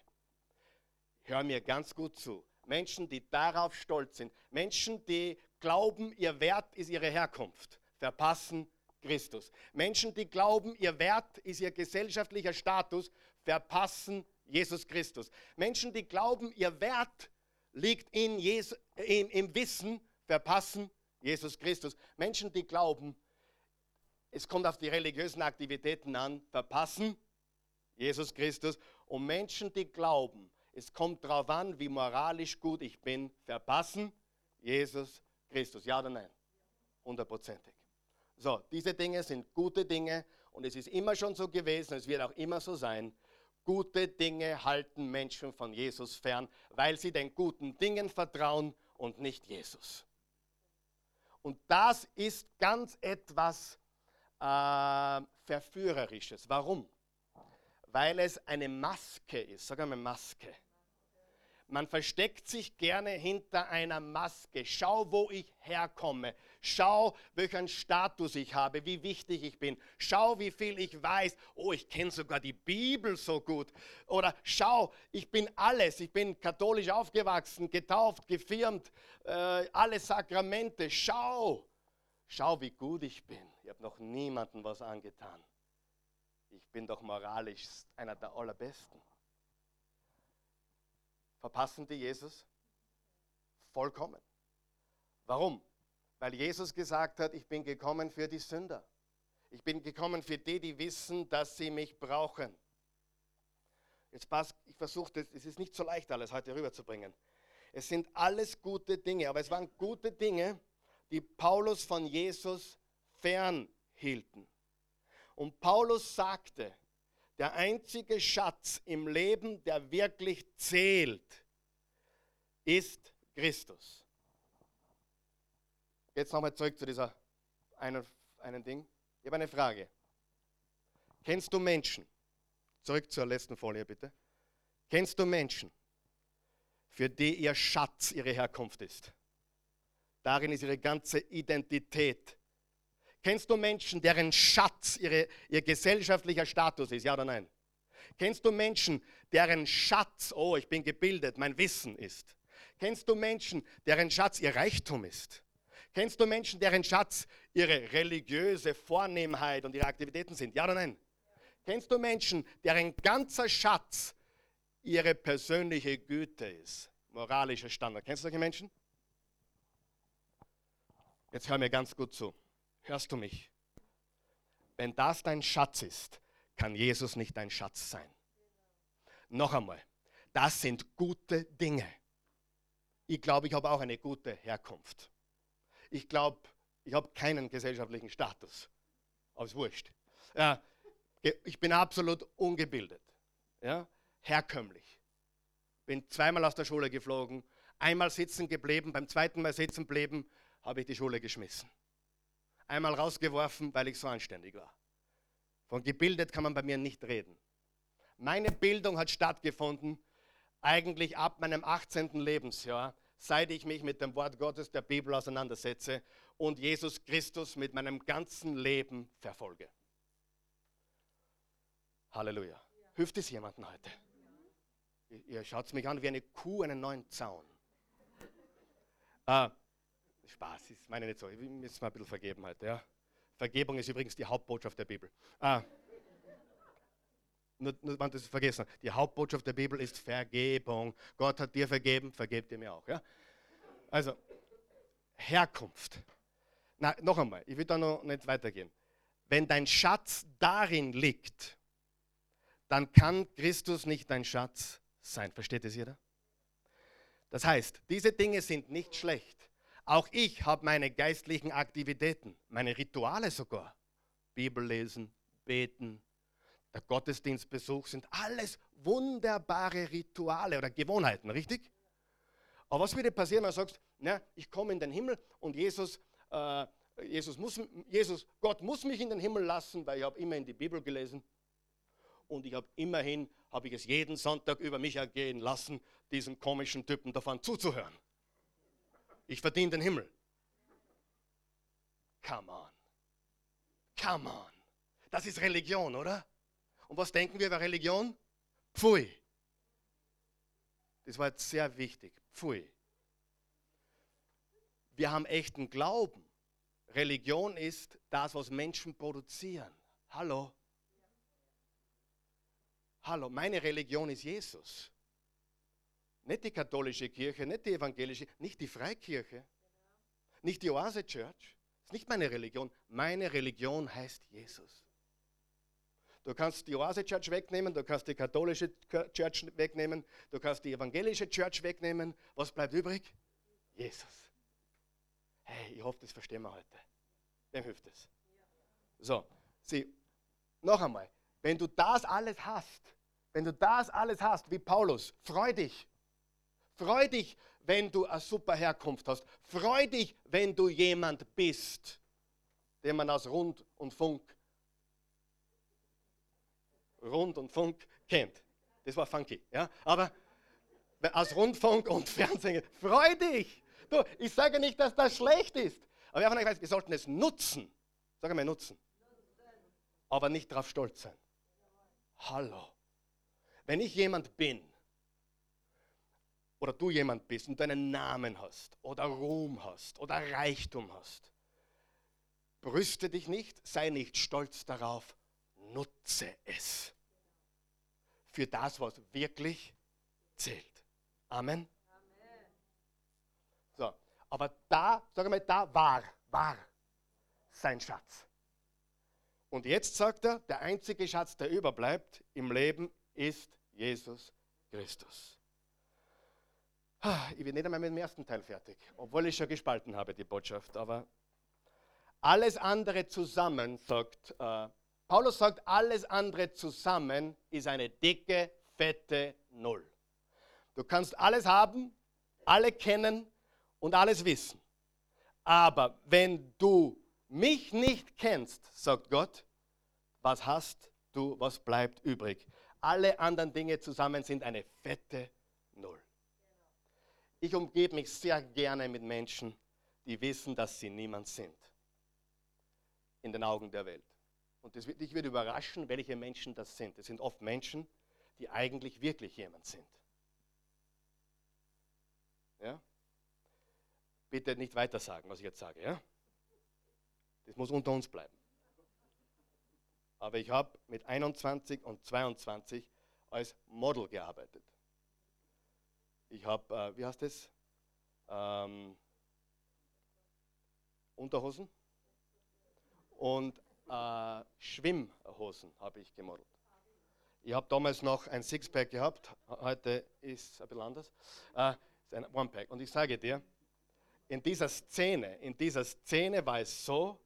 Hör mir ganz gut zu. Menschen, die darauf stolz sind, Menschen, die glauben, ihr Wert ist ihre Herkunft, verpassen Christus. Menschen, die glauben, ihr Wert ist ihr gesellschaftlicher Status, verpassen Jesus Christus. Menschen, die glauben, ihr Wert liegt in Jesu, in, im Wissen, verpassen Jesus Christus. Menschen, die glauben, es kommt auf die religiösen Aktivitäten an, verpassen Jesus Christus. Und Menschen, die glauben, es kommt darauf an, wie moralisch gut ich bin, verpassen Jesus Christus. Ja oder nein? Hundertprozentig. So, diese Dinge sind gute Dinge und es ist immer schon so gewesen, es wird auch immer so sein. Gute Dinge halten Menschen von Jesus fern, weil sie den guten Dingen vertrauen und nicht Jesus. Und das ist ganz etwas äh, Verführerisches. Warum? Weil es eine Maske ist. Sag einmal Maske. Man versteckt sich gerne hinter einer Maske. Schau, wo ich herkomme. Schau, welchen Status ich habe, wie wichtig ich bin. Schau, wie viel ich weiß. Oh, ich kenne sogar die Bibel so gut. Oder schau, ich bin alles. Ich bin katholisch aufgewachsen, getauft, gefirmt, äh, alle Sakramente. Schau, schau, wie gut ich bin. Ich habe noch niemandem was angetan. Ich bin doch moralisch einer der allerbesten. Verpassen die Jesus? Vollkommen. Warum? Weil Jesus gesagt hat, ich bin gekommen für die Sünder. Ich bin gekommen für die, die wissen, dass sie mich brauchen. Jetzt passt, ich versuche, es ist nicht so leicht, alles heute rüberzubringen. Es sind alles gute Dinge, aber es waren gute Dinge, die Paulus von Jesus fernhielten. Und Paulus sagte, der einzige Schatz im Leben, der wirklich zählt, ist Christus. Jetzt nochmal zurück zu dieser einen, einen Ding. Ich habe eine Frage. Kennst du Menschen? Zurück zur letzten Folie bitte. Kennst du Menschen, für die ihr Schatz ihre Herkunft ist? Darin ist ihre ganze Identität. Kennst du Menschen, deren Schatz ihre, ihr gesellschaftlicher Status ist? Ja oder nein? Kennst du Menschen, deren Schatz, oh, ich bin gebildet, mein Wissen ist? Kennst du Menschen, deren Schatz ihr Reichtum ist? Kennst du Menschen, deren Schatz ihre religiöse Vornehmheit und ihre Aktivitäten sind? Ja oder nein? Kennst du Menschen, deren ganzer Schatz ihre persönliche Güte ist? Moralischer Standard. Kennst du solche Menschen? Jetzt hör mir ganz gut zu. Hörst du mich? Wenn das dein Schatz ist, kann Jesus nicht dein Schatz sein. Noch einmal, das sind gute Dinge. Ich glaube, ich habe auch eine gute Herkunft. Ich glaube, ich habe keinen gesellschaftlichen Status. Aber es wurscht. Ja, ich bin absolut ungebildet. Ja, herkömmlich. Bin zweimal aus der Schule geflogen, einmal sitzen geblieben, beim zweiten Mal sitzen geblieben, habe ich die Schule geschmissen. Einmal rausgeworfen, weil ich so anständig war. Von gebildet kann man bei mir nicht reden. Meine Bildung hat stattgefunden eigentlich ab meinem 18. Lebensjahr, seit ich mich mit dem Wort Gottes der Bibel auseinandersetze und Jesus Christus mit meinem ganzen Leben verfolge. Halleluja. Hilft es jemandem heute? Ihr schaut mich an wie eine Kuh einen neuen Zaun. Ah, Spaß, ich meine nicht so. Ich muss mal ein bisschen vergeben heute. Ja. Vergebung ist übrigens die Hauptbotschaft der Bibel. Ah, nur, nur man das vergessen. Die Hauptbotschaft der Bibel ist Vergebung. Gott hat dir vergeben, vergebt ihr mir auch. Ja? Also, Herkunft. Na, noch einmal, ich will da noch nicht weitergehen. Wenn dein Schatz darin liegt, dann kann Christus nicht dein Schatz sein. Versteht es jeder? Das heißt, diese Dinge sind nicht schlecht. Auch ich habe meine geistlichen Aktivitäten, meine Rituale sogar. Bibel lesen, beten, der Gottesdienstbesuch sind alles wunderbare Rituale oder Gewohnheiten, richtig? Aber was würde passieren, wenn du sagst, na, ich komme in den Himmel und Jesus, äh, Jesus, muss, Jesus, Gott muss mich in den Himmel lassen, weil ich habe immer in die Bibel gelesen und ich habe immerhin, habe ich es jeden Sonntag über mich ergehen lassen, diesen komischen Typen davon zuzuhören. Ich verdiene den Himmel. Come on. Come on. Das ist Religion, oder? Und was denken wir über Religion? Pfui. Das war jetzt sehr wichtig. Pfui. Wir haben echten Glauben. Religion ist das, was Menschen produzieren. Hallo. Hallo, meine Religion ist Jesus. Nicht die katholische Kirche, nicht die evangelische, nicht die Freikirche, nicht die Oase Church. Das ist nicht meine Religion. Meine Religion heißt Jesus. Du kannst die Oase Church wegnehmen, du kannst die katholische Church wegnehmen, du kannst die evangelische Church wegnehmen. Was bleibt übrig? Jesus. Hey, ich hoffe, das verstehen wir heute. Wem hilft es? So, sieh, noch einmal, wenn du das alles hast, wenn du das alles hast, wie Paulus, freu dich. Freu dich, wenn du eine super Herkunft hast. Freu dich, wenn du jemand bist, den man aus Rund und Funk, Rund und Funk kennt. Das war funky, ja. Aber aus Rundfunk und Fernsehen, freu dich. Du, ich sage nicht, dass das schlecht ist. Aber wir, weiß, wir sollten es nutzen. Sag mal nutzen. Aber nicht darauf stolz sein. Hallo. Wenn ich jemand bin, oder du jemand bist und einen Namen hast oder Ruhm hast oder Reichtum hast, brüste dich nicht, sei nicht stolz darauf, nutze es für das, was wirklich zählt. Amen. So, aber da, sag mal, da war, war sein Schatz. Und jetzt sagt er, der einzige Schatz, der überbleibt im Leben, ist Jesus Christus. Ich bin nicht einmal mit dem ersten Teil fertig, obwohl ich schon gespalten habe, die Botschaft. Aber alles andere zusammen, sagt äh, Paulus, sagt, alles andere zusammen ist eine dicke, fette Null. Du kannst alles haben, alle kennen und alles wissen. Aber wenn du mich nicht kennst, sagt Gott, was hast du, was bleibt übrig? Alle anderen Dinge zusammen sind eine fette Null. Ich umgebe mich sehr gerne mit Menschen, die wissen, dass sie niemand sind in den Augen der Welt. Und das wird, dich wird überraschen, welche Menschen das sind. Das sind oft Menschen, die eigentlich wirklich jemand sind. Ja? Bitte nicht weiter sagen, was ich jetzt sage. Ja? Das muss unter uns bleiben. Aber ich habe mit 21 und 22 als Model gearbeitet. Ich habe, äh, wie heißt das? Ähm, Unterhosen und äh, Schwimmhosen habe ich gemodelt. Ich habe damals noch ein Sixpack gehabt, heute ist es ein bisschen anders. Äh, ein One-Pack. Und ich sage dir, in dieser Szene, in dieser Szene war es so,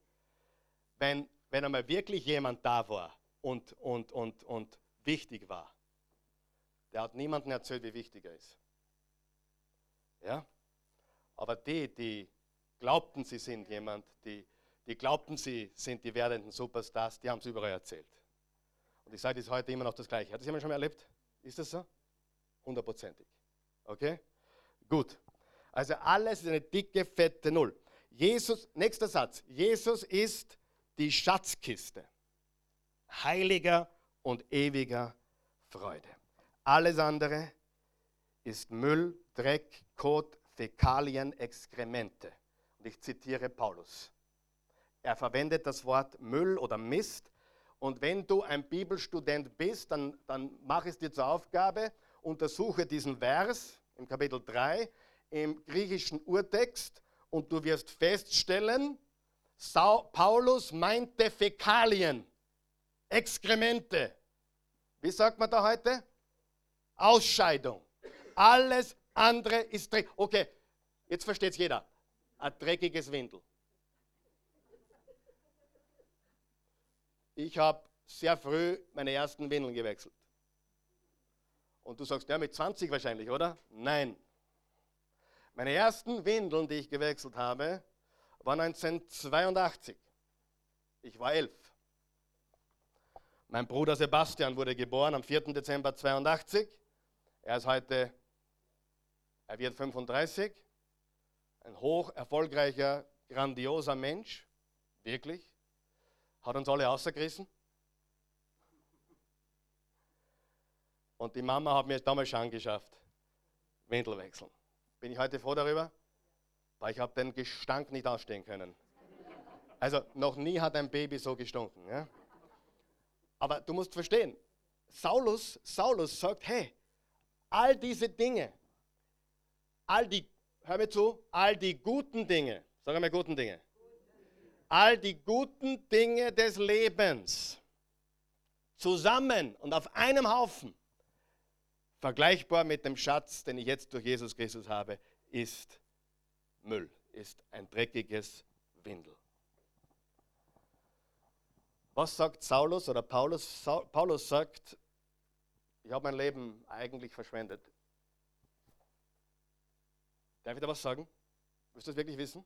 wenn, wenn einmal wirklich jemand da war und, und, und, und wichtig war, der hat niemandem erzählt, wie wichtig er ist. Ja? Aber die, die glaubten, sie sind jemand, die, die glaubten, sie sind die werdenden Superstars, die haben es überall erzählt. Und ich sage, das ist heute immer noch das Gleiche. Hat das jemand schon mal erlebt? Ist das so? Hundertprozentig. Okay? Gut. Also alles ist eine dicke, fette Null. Jesus, nächster Satz. Jesus ist die Schatzkiste heiliger und ewiger Freude. Alles andere ist Müll, Dreck, Kot, Fäkalien, Exkremente. Und ich zitiere Paulus. Er verwendet das Wort Müll oder Mist. Und wenn du ein Bibelstudent bist, dann, dann mach es dir zur Aufgabe, untersuche diesen Vers im Kapitel 3 im griechischen Urtext und du wirst feststellen, Paulus meinte Fäkalien, Exkremente. Wie sagt man da heute? Ausscheidung. Alles andere ist dreckig. Okay, jetzt versteht es jeder. Ein dreckiges Windel. Ich habe sehr früh meine ersten Windeln gewechselt. Und du sagst, ja, mit 20 wahrscheinlich, oder? Nein. Meine ersten Windeln, die ich gewechselt habe, waren 1982. Ich war elf. Mein Bruder Sebastian wurde geboren am 4. Dezember 82. Er ist heute, er wird 35. Ein hoch erfolgreicher, grandioser Mensch. Wirklich. Hat uns alle außergerissen. Und die Mama hat mir damals schon angeschafft. Windel wechseln. Bin ich heute froh darüber? Weil ich habe den Gestank nicht ausstehen können. Also noch nie hat ein Baby so gestunken. Ja? Aber du musst verstehen, Saulus, Saulus sagt, hey, all diese Dinge, all die, hör mir zu, all die guten Dinge, sag einmal guten Dinge, all die guten Dinge des Lebens zusammen und auf einem Haufen, vergleichbar mit dem Schatz, den ich jetzt durch Jesus Christus habe, ist Müll, ist ein dreckiges Windel. Was sagt Saulus oder Paulus? Paulus sagt, ich habe mein Leben eigentlich verschwendet. Darf ich da was sagen? Willst du das wirklich wissen?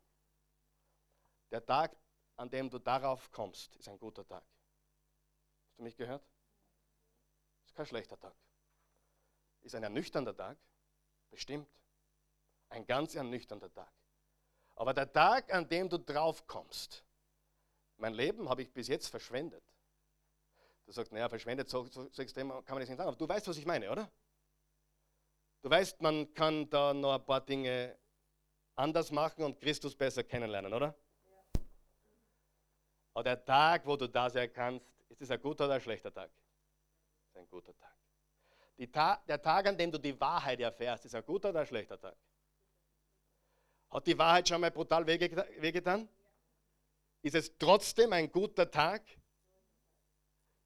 Der Tag, an dem du darauf kommst, ist ein guter Tag. Hast du mich gehört? Ist kein schlechter Tag. Ist ein ernüchternder Tag? Bestimmt. Ein ganz ernüchternder Tag. Aber der Tag, an dem du drauf kommst, mein Leben habe ich bis jetzt verschwendet. Du sagst, naja, verschwendet, so, so, so extrem kann man das nicht sagen. Aber du weißt, was ich meine, oder? Du weißt, man kann da noch ein paar Dinge anders machen und Christus besser kennenlernen, oder? Ja. Aber der Tag, wo du das erkannst, ist es ein guter oder ein schlechter Tag? ein guter Tag. Ta der Tag, an dem du die Wahrheit erfährst, ist ein guter oder ein schlechter Tag? Hat die Wahrheit schon mal brutal wehgetan? Ist es trotzdem ein guter Tag?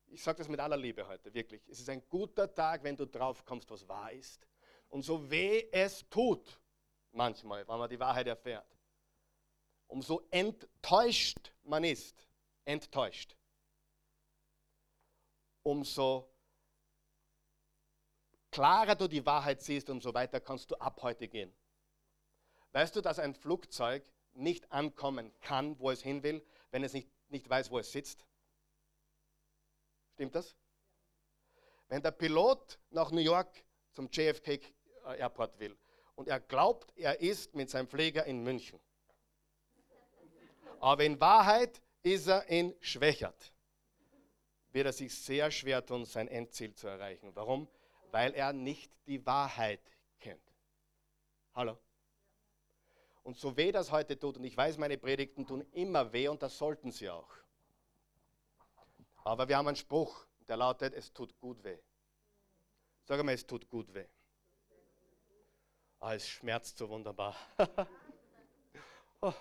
Ich sage das mit aller Liebe heute, wirklich. Es ist ein guter Tag, wenn du drauf kommst, was wahr ist. Und so weh es tut, manchmal, wenn man die Wahrheit erfährt, umso enttäuscht man ist, enttäuscht, umso klarer du die Wahrheit siehst, umso weiter kannst du ab heute gehen. Weißt du, dass ein Flugzeug nicht ankommen kann, wo es hin will, wenn es nicht, nicht weiß, wo es sitzt? Stimmt das? Wenn der Pilot nach New York zum JFK Airport will und er glaubt, er ist mit seinem Flieger in München, Aber in Wahrheit ist er in Schwächert. Wird er sich sehr schwer tun, sein Endziel zu erreichen. Warum? Weil er nicht die Wahrheit kennt. Hallo? Und so weh das heute tut, und ich weiß, meine Predigten tun immer weh und das sollten sie auch. Aber wir haben einen Spruch, der lautet, es tut gut weh. Sag mal, es tut gut weh. Ah, es schmerzt so wunderbar. oh.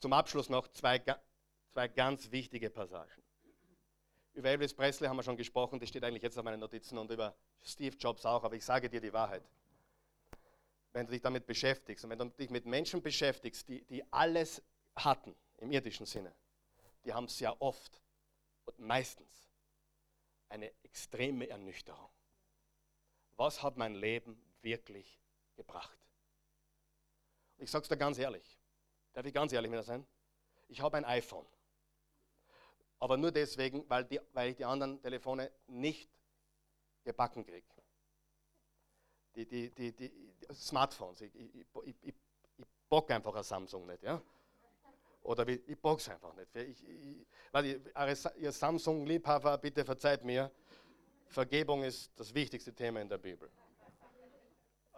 Zum Abschluss noch zwei, zwei ganz wichtige Passagen. Über Elvis Presley haben wir schon gesprochen, das steht eigentlich jetzt auf meinen Notizen und über Steve Jobs auch, aber ich sage dir die Wahrheit. Wenn du dich damit beschäftigst und wenn du dich mit Menschen beschäftigst, die, die alles hatten im irdischen Sinne, die haben sehr oft und meistens eine extreme Ernüchterung. Was hat mein Leben wirklich gebracht? Ich sage es dir ganz ehrlich, Darf ich ganz ehrlich mit dir sein? Ich habe ein iPhone. Aber nur deswegen, weil, die, weil ich die anderen Telefone nicht gebacken kriege. Die, die, die, die, Smartphones. Ich, ich, ich, ich, bock einfach ein Samsung nicht. Ja? Oder ich, ich bock's einfach nicht. Ich, ich, weil ihr Samsung-Liebhaber, bitte verzeiht mir. Vergebung ist das wichtigste Thema in der Bibel.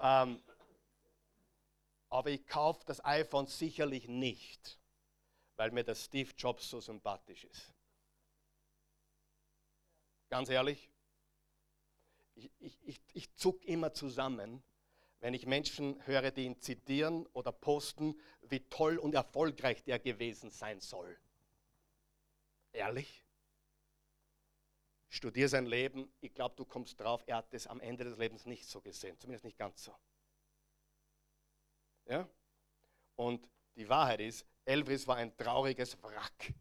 Ähm, aber ich kaufe das iPhone sicherlich nicht, weil mir der Steve Jobs so sympathisch ist. Ganz ehrlich, ich, ich, ich, ich zuck immer zusammen, wenn ich Menschen höre, die ihn zitieren oder posten, wie toll und erfolgreich der gewesen sein soll. Ehrlich? Studier sein Leben, ich glaube, du kommst drauf, er hat es am Ende des Lebens nicht so gesehen, zumindest nicht ganz so. Ja? Und die Wahrheit ist, Elvis war ein trauriges Wrack.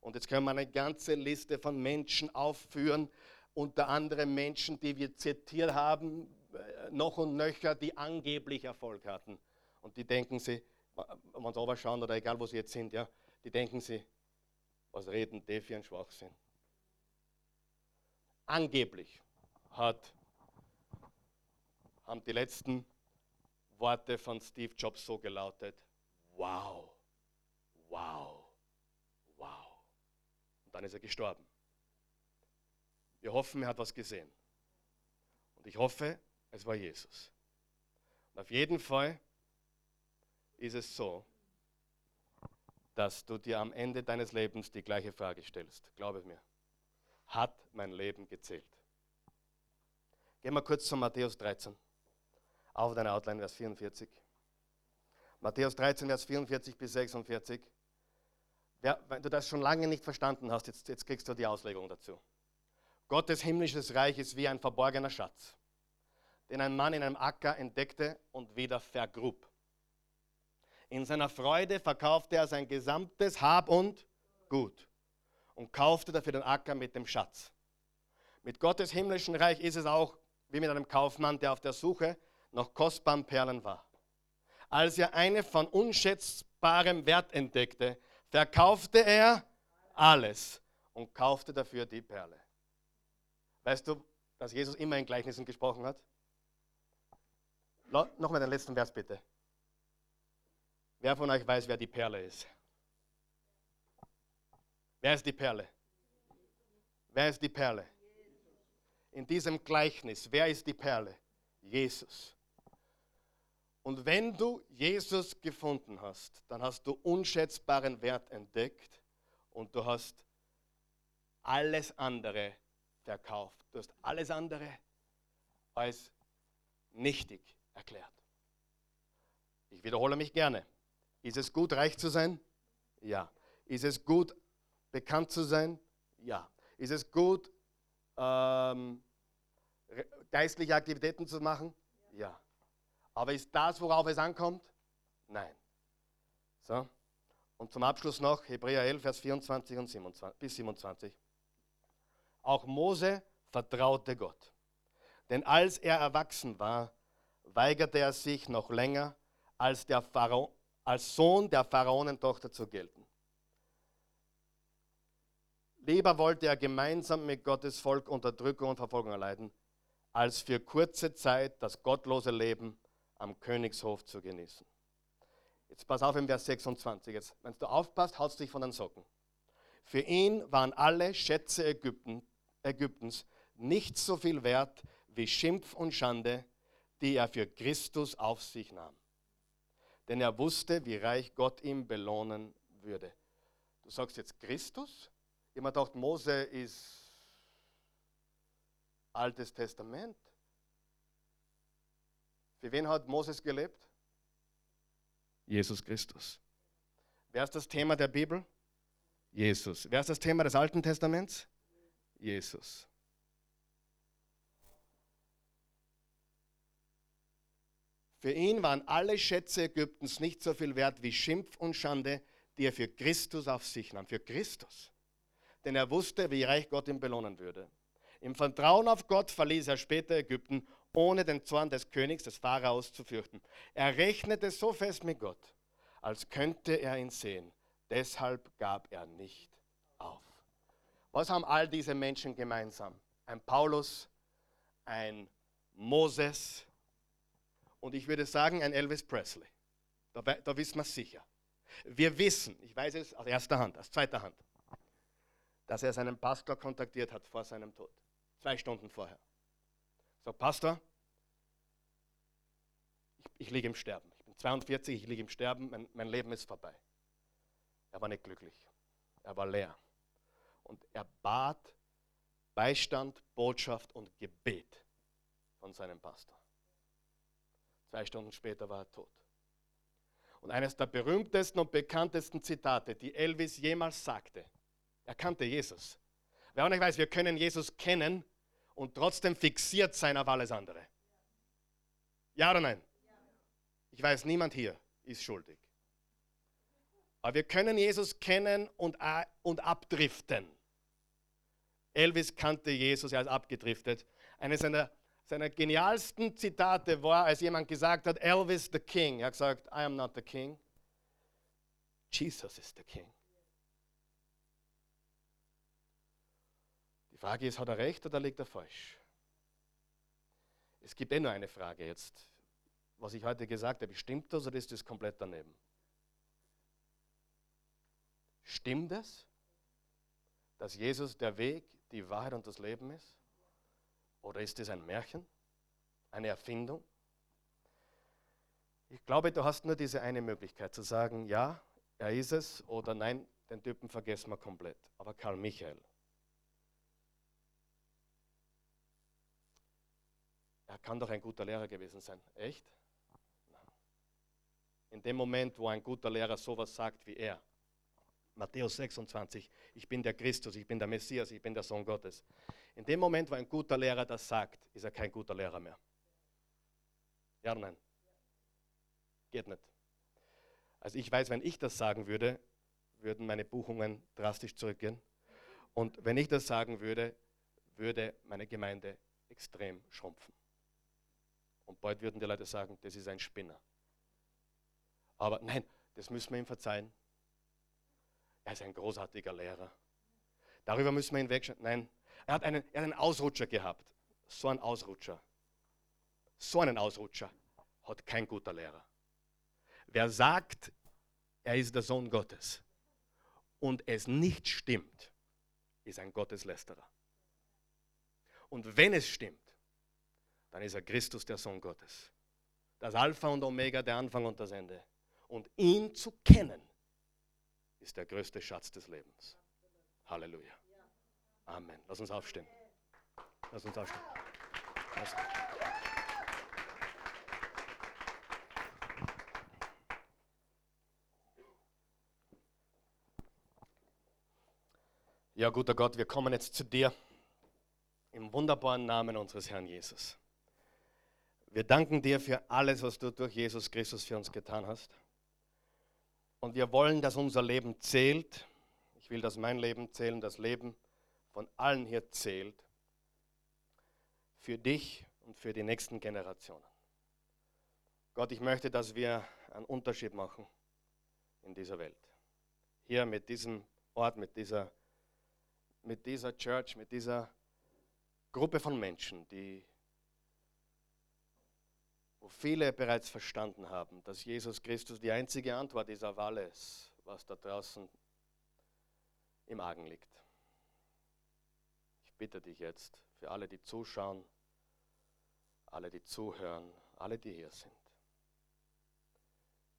Und jetzt können wir eine ganze Liste von Menschen aufführen, unter anderem Menschen, die wir zitiert haben, noch und nöcher, die angeblich Erfolg hatten. Und die denken sie, wenn sie aber schauen oder egal wo sie jetzt sind, ja, die denken sie, was reden die für ein Schwachsinn. Angeblich hat, haben die letzten Worte von Steve Jobs so gelautet, wow, wow, wow. Und dann ist er gestorben. Wir hoffen, er hat was gesehen. Und ich hoffe, es war Jesus. Und auf jeden Fall ist es so, dass du dir am Ende deines Lebens die gleiche Frage stellst. Glaube mir. Hat mein Leben gezählt? Gehen wir kurz zu Matthäus 13 auf deine Outline, Vers 44. Matthäus 13, Vers 44 bis 46. Wer, wenn du das schon lange nicht verstanden hast, jetzt, jetzt kriegst du die Auslegung dazu. Gottes himmlisches Reich ist wie ein verborgener Schatz, den ein Mann in einem Acker entdeckte und wieder vergrub. In seiner Freude verkaufte er sein gesamtes Hab und Gut und kaufte dafür den Acker mit dem Schatz. Mit Gottes himmlischen Reich ist es auch wie mit einem Kaufmann, der auf der Suche nach kostbaren Perlen war. Als er eine von unschätzbarem Wert entdeckte, verkaufte er alles und kaufte dafür die Perle. Weißt du, dass Jesus immer in Gleichnissen gesprochen hat? Nochmal den letzten Vers bitte. Wer von euch weiß, wer die Perle ist? Wer ist die Perle? Wer ist die Perle? In diesem Gleichnis, wer ist die Perle? Jesus. Und wenn du Jesus gefunden hast, dann hast du unschätzbaren Wert entdeckt und du hast alles andere verkauft. Du hast alles andere als nichtig erklärt. Ich wiederhole mich gerne. Ist es gut, reich zu sein? Ja. Ist es gut, bekannt zu sein? Ja. Ist es gut, ähm, geistliche Aktivitäten zu machen? Ja. Aber ist das, worauf es ankommt? Nein. So. Und zum Abschluss noch Hebräer 11, Vers 24 und 27, bis 27. Auch Mose vertraute Gott. Denn als er erwachsen war, weigerte er sich noch länger, als, der Pharao, als Sohn der Pharaonentochter zu gelten. Lieber wollte er gemeinsam mit Gottes Volk Unterdrückung und Verfolgung erleiden, als für kurze Zeit das gottlose Leben am Königshof zu genießen. Jetzt pass auf im Vers 26. Jetzt, wenn du aufpasst, haust dich von den Socken. Für ihn waren alle Schätze Ägypten, Ägyptens nicht so viel wert wie Schimpf und Schande, die er für Christus auf sich nahm. Denn er wusste, wie reich Gott ihm belohnen würde. Du sagst jetzt Christus? Jemand dachte, Mose ist Altes Testament. Für wen hat Moses gelebt? Jesus Christus. Wer ist das Thema der Bibel? Jesus. Wer ist das Thema des Alten Testaments? Jesus. Für ihn waren alle Schätze Ägyptens nicht so viel wert wie Schimpf und Schande, die er für Christus auf sich nahm. Für Christus. Denn er wusste, wie reich Gott ihn belohnen würde. Im Vertrauen auf Gott verließ er später Ägypten, ohne den Zorn des Königs, des Pharaos, zu fürchten. Er rechnete so fest mit Gott, als könnte er ihn sehen. Deshalb gab er nicht auf. Was haben all diese Menschen gemeinsam? Ein Paulus, ein Moses und ich würde sagen ein Elvis Presley. Da, da wissen wir es sicher. Wir wissen, ich weiß es aus erster Hand, aus zweiter Hand, dass er seinen Pastor kontaktiert hat vor seinem Tod. Zwei Stunden vorher. So, Pastor, ich, ich liege im Sterben. Ich bin 42, ich liege im Sterben, mein, mein Leben ist vorbei. Er war nicht glücklich. Er war leer. Und er bat Beistand, Botschaft und Gebet von seinem Pastor. Zwei Stunden später war er tot. Und eines der berühmtesten und bekanntesten Zitate, die Elvis jemals sagte, er kannte Jesus. Wer auch nicht weiß, wir können Jesus kennen und trotzdem fixiert sein auf alles andere. Ja oder nein? Ich weiß, niemand hier ist schuldig. Aber wir können Jesus kennen und, und abdriften. Elvis kannte Jesus, er ist abgedriftet. Eines seiner, seiner genialsten Zitate war, als jemand gesagt hat, Elvis the King. Er hat gesagt, I am not the King. Jesus is the King. Die Frage ist, hat er recht oder liegt er falsch? Es gibt eh nur eine Frage jetzt. Was ich heute gesagt habe, stimmt das oder ist das komplett daneben? Stimmt es, dass Jesus der Weg, die Wahrheit und das Leben ist? Oder ist es ein Märchen? Eine Erfindung? Ich glaube, du hast nur diese eine Möglichkeit zu sagen, ja, er ist es oder nein, den Typen vergessen wir komplett. Aber Karl Michael, er kann doch ein guter Lehrer gewesen sein. Echt? In dem Moment, wo ein guter Lehrer sowas sagt wie er, Matthäus 26, ich bin der Christus, ich bin der Messias, ich bin der Sohn Gottes. In dem Moment, wo ein guter Lehrer das sagt, ist er kein guter Lehrer mehr. Ja oder nein? Geht nicht. Also ich weiß, wenn ich das sagen würde, würden meine Buchungen drastisch zurückgehen. Und wenn ich das sagen würde, würde meine Gemeinde extrem schrumpfen. Und bald würden die Leute sagen, das ist ein Spinner. Aber nein, das müssen wir ihm verzeihen. Er ist ein großartiger Lehrer. Darüber müssen wir ihn wegschauen. Nein, er hat, einen, er hat einen Ausrutscher gehabt. So ein Ausrutscher. So einen Ausrutscher hat kein guter Lehrer. Wer sagt, er ist der Sohn Gottes und es nicht stimmt, ist ein Gotteslästerer. Und wenn es stimmt, dann ist er Christus, der Sohn Gottes. Das Alpha und Omega, der Anfang und das Ende. Und ihn zu kennen, ist der größte Schatz des Lebens. Halleluja. Amen. Lass uns aufstehen. Lass uns aufstehen. Lass uns. Ja, guter Gott, wir kommen jetzt zu dir im wunderbaren Namen unseres Herrn Jesus. Wir danken dir für alles, was du durch Jesus Christus für uns getan hast. Und wir wollen, dass unser Leben zählt. Ich will, dass mein Leben zählt, das Leben von allen hier zählt. Für dich und für die nächsten Generationen. Gott, ich möchte, dass wir einen Unterschied machen in dieser Welt. Hier mit diesem Ort, mit dieser, mit dieser Church, mit dieser Gruppe von Menschen, die wo viele bereits verstanden haben, dass Jesus Christus die einzige Antwort ist auf alles, was da draußen im Argen liegt. Bitte dich jetzt für alle, die zuschauen, alle, die zuhören, alle, die hier sind.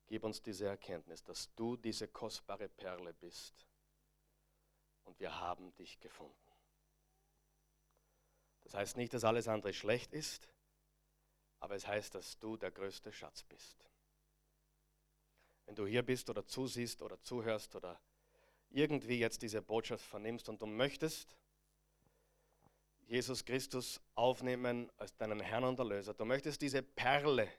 Gib uns diese Erkenntnis, dass du diese kostbare Perle bist und wir haben dich gefunden. Das heißt nicht, dass alles andere schlecht ist, aber es heißt, dass du der größte Schatz bist. Wenn du hier bist oder zusiehst oder zuhörst oder irgendwie jetzt diese Botschaft vernimmst und du möchtest Jesus Christus aufnehmen als deinen Herrn und Erlöser, du möchtest diese Perle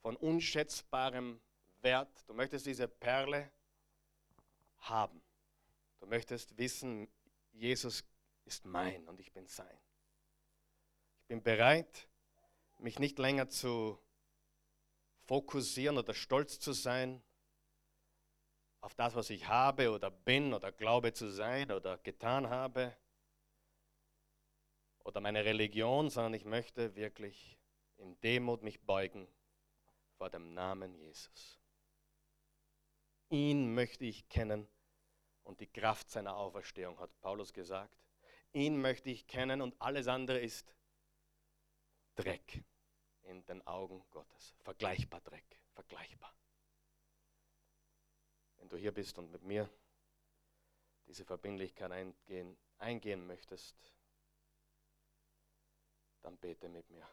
von unschätzbarem Wert, du möchtest diese Perle haben. Du möchtest wissen, Jesus ist mein und ich bin sein. Ich bin bereit, mich nicht länger zu fokussieren oder stolz zu sein auf das, was ich habe oder bin oder glaube zu sein oder getan habe oder meine Religion, sondern ich möchte wirklich in Demut mich beugen vor dem Namen Jesus. Ihn möchte ich kennen und die Kraft seiner Auferstehung, hat Paulus gesagt. Ihn möchte ich kennen und alles andere ist Dreck in den Augen Gottes. Vergleichbar Dreck, vergleichbar. Wenn du hier bist und mit mir diese Verbindlichkeit eingehen, eingehen möchtest, dann bete mit mir.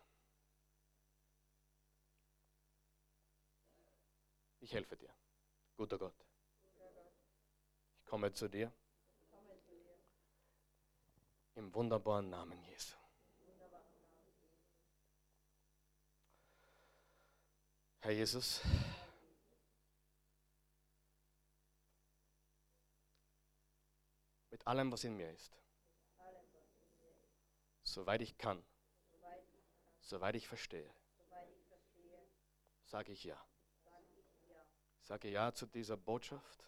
Ich helfe dir, guter Gott. Ich komme zu dir im wunderbaren Namen Jesu. Herr Jesus, mit allem, was in mir ist, soweit ich kann, soweit ich verstehe, sage ich ja. Sage ja zu dieser Botschaft.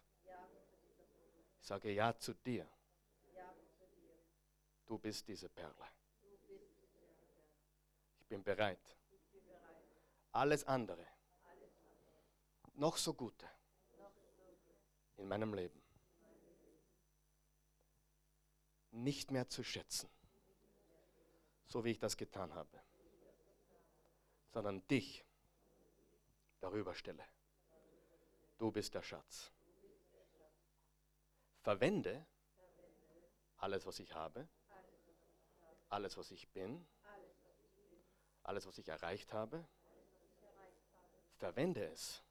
Sage ja zu dir. Du bist diese Perle. Ich bin bereit. Alles andere noch so Gute in meinem Leben nicht mehr zu schätzen, so wie ich das getan habe, sondern dich darüber stelle. Du bist der Schatz. Verwende alles, was ich habe, alles, was ich bin, alles, was ich erreicht habe. Verwende es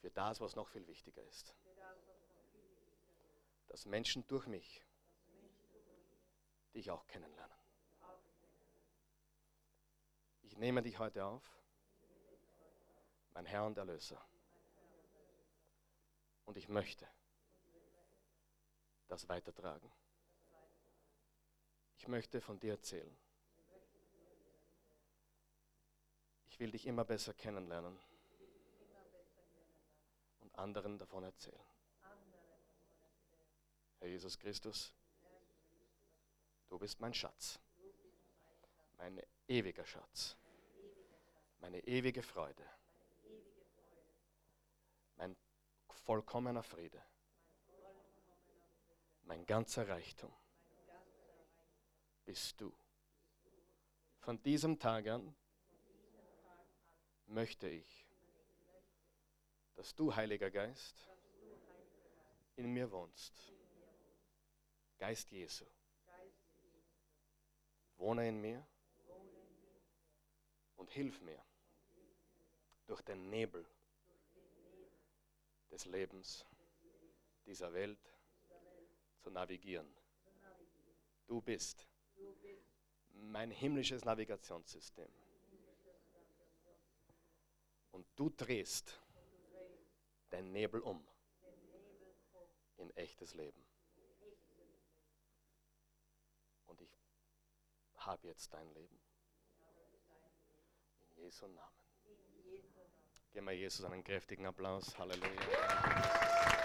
für das, was noch viel wichtiger ist. Dass Menschen durch mich dich auch kennenlernen. Ich nehme dich heute auf, mein Herr und Erlöser. Und ich möchte das weitertragen. Ich möchte von dir erzählen. Ich will dich immer besser kennenlernen anderen davon erzählen. Herr Jesus Christus, du bist mein Schatz, mein ewiger Schatz, meine ewige Freude, mein vollkommener Friede, mein ganzer Reichtum bist du. Von diesem Tag an möchte ich dass du, Heiliger Geist, in mir wohnst. Geist Jesu. Wohne in mir und hilf mir durch den Nebel des Lebens dieser Welt zu navigieren. Du bist mein himmlisches Navigationssystem. Und du drehst den Nebel um in echtes Leben. Und ich habe jetzt dein Leben. In Jesu Namen. Geben wir Jesus einen kräftigen Applaus. Halleluja.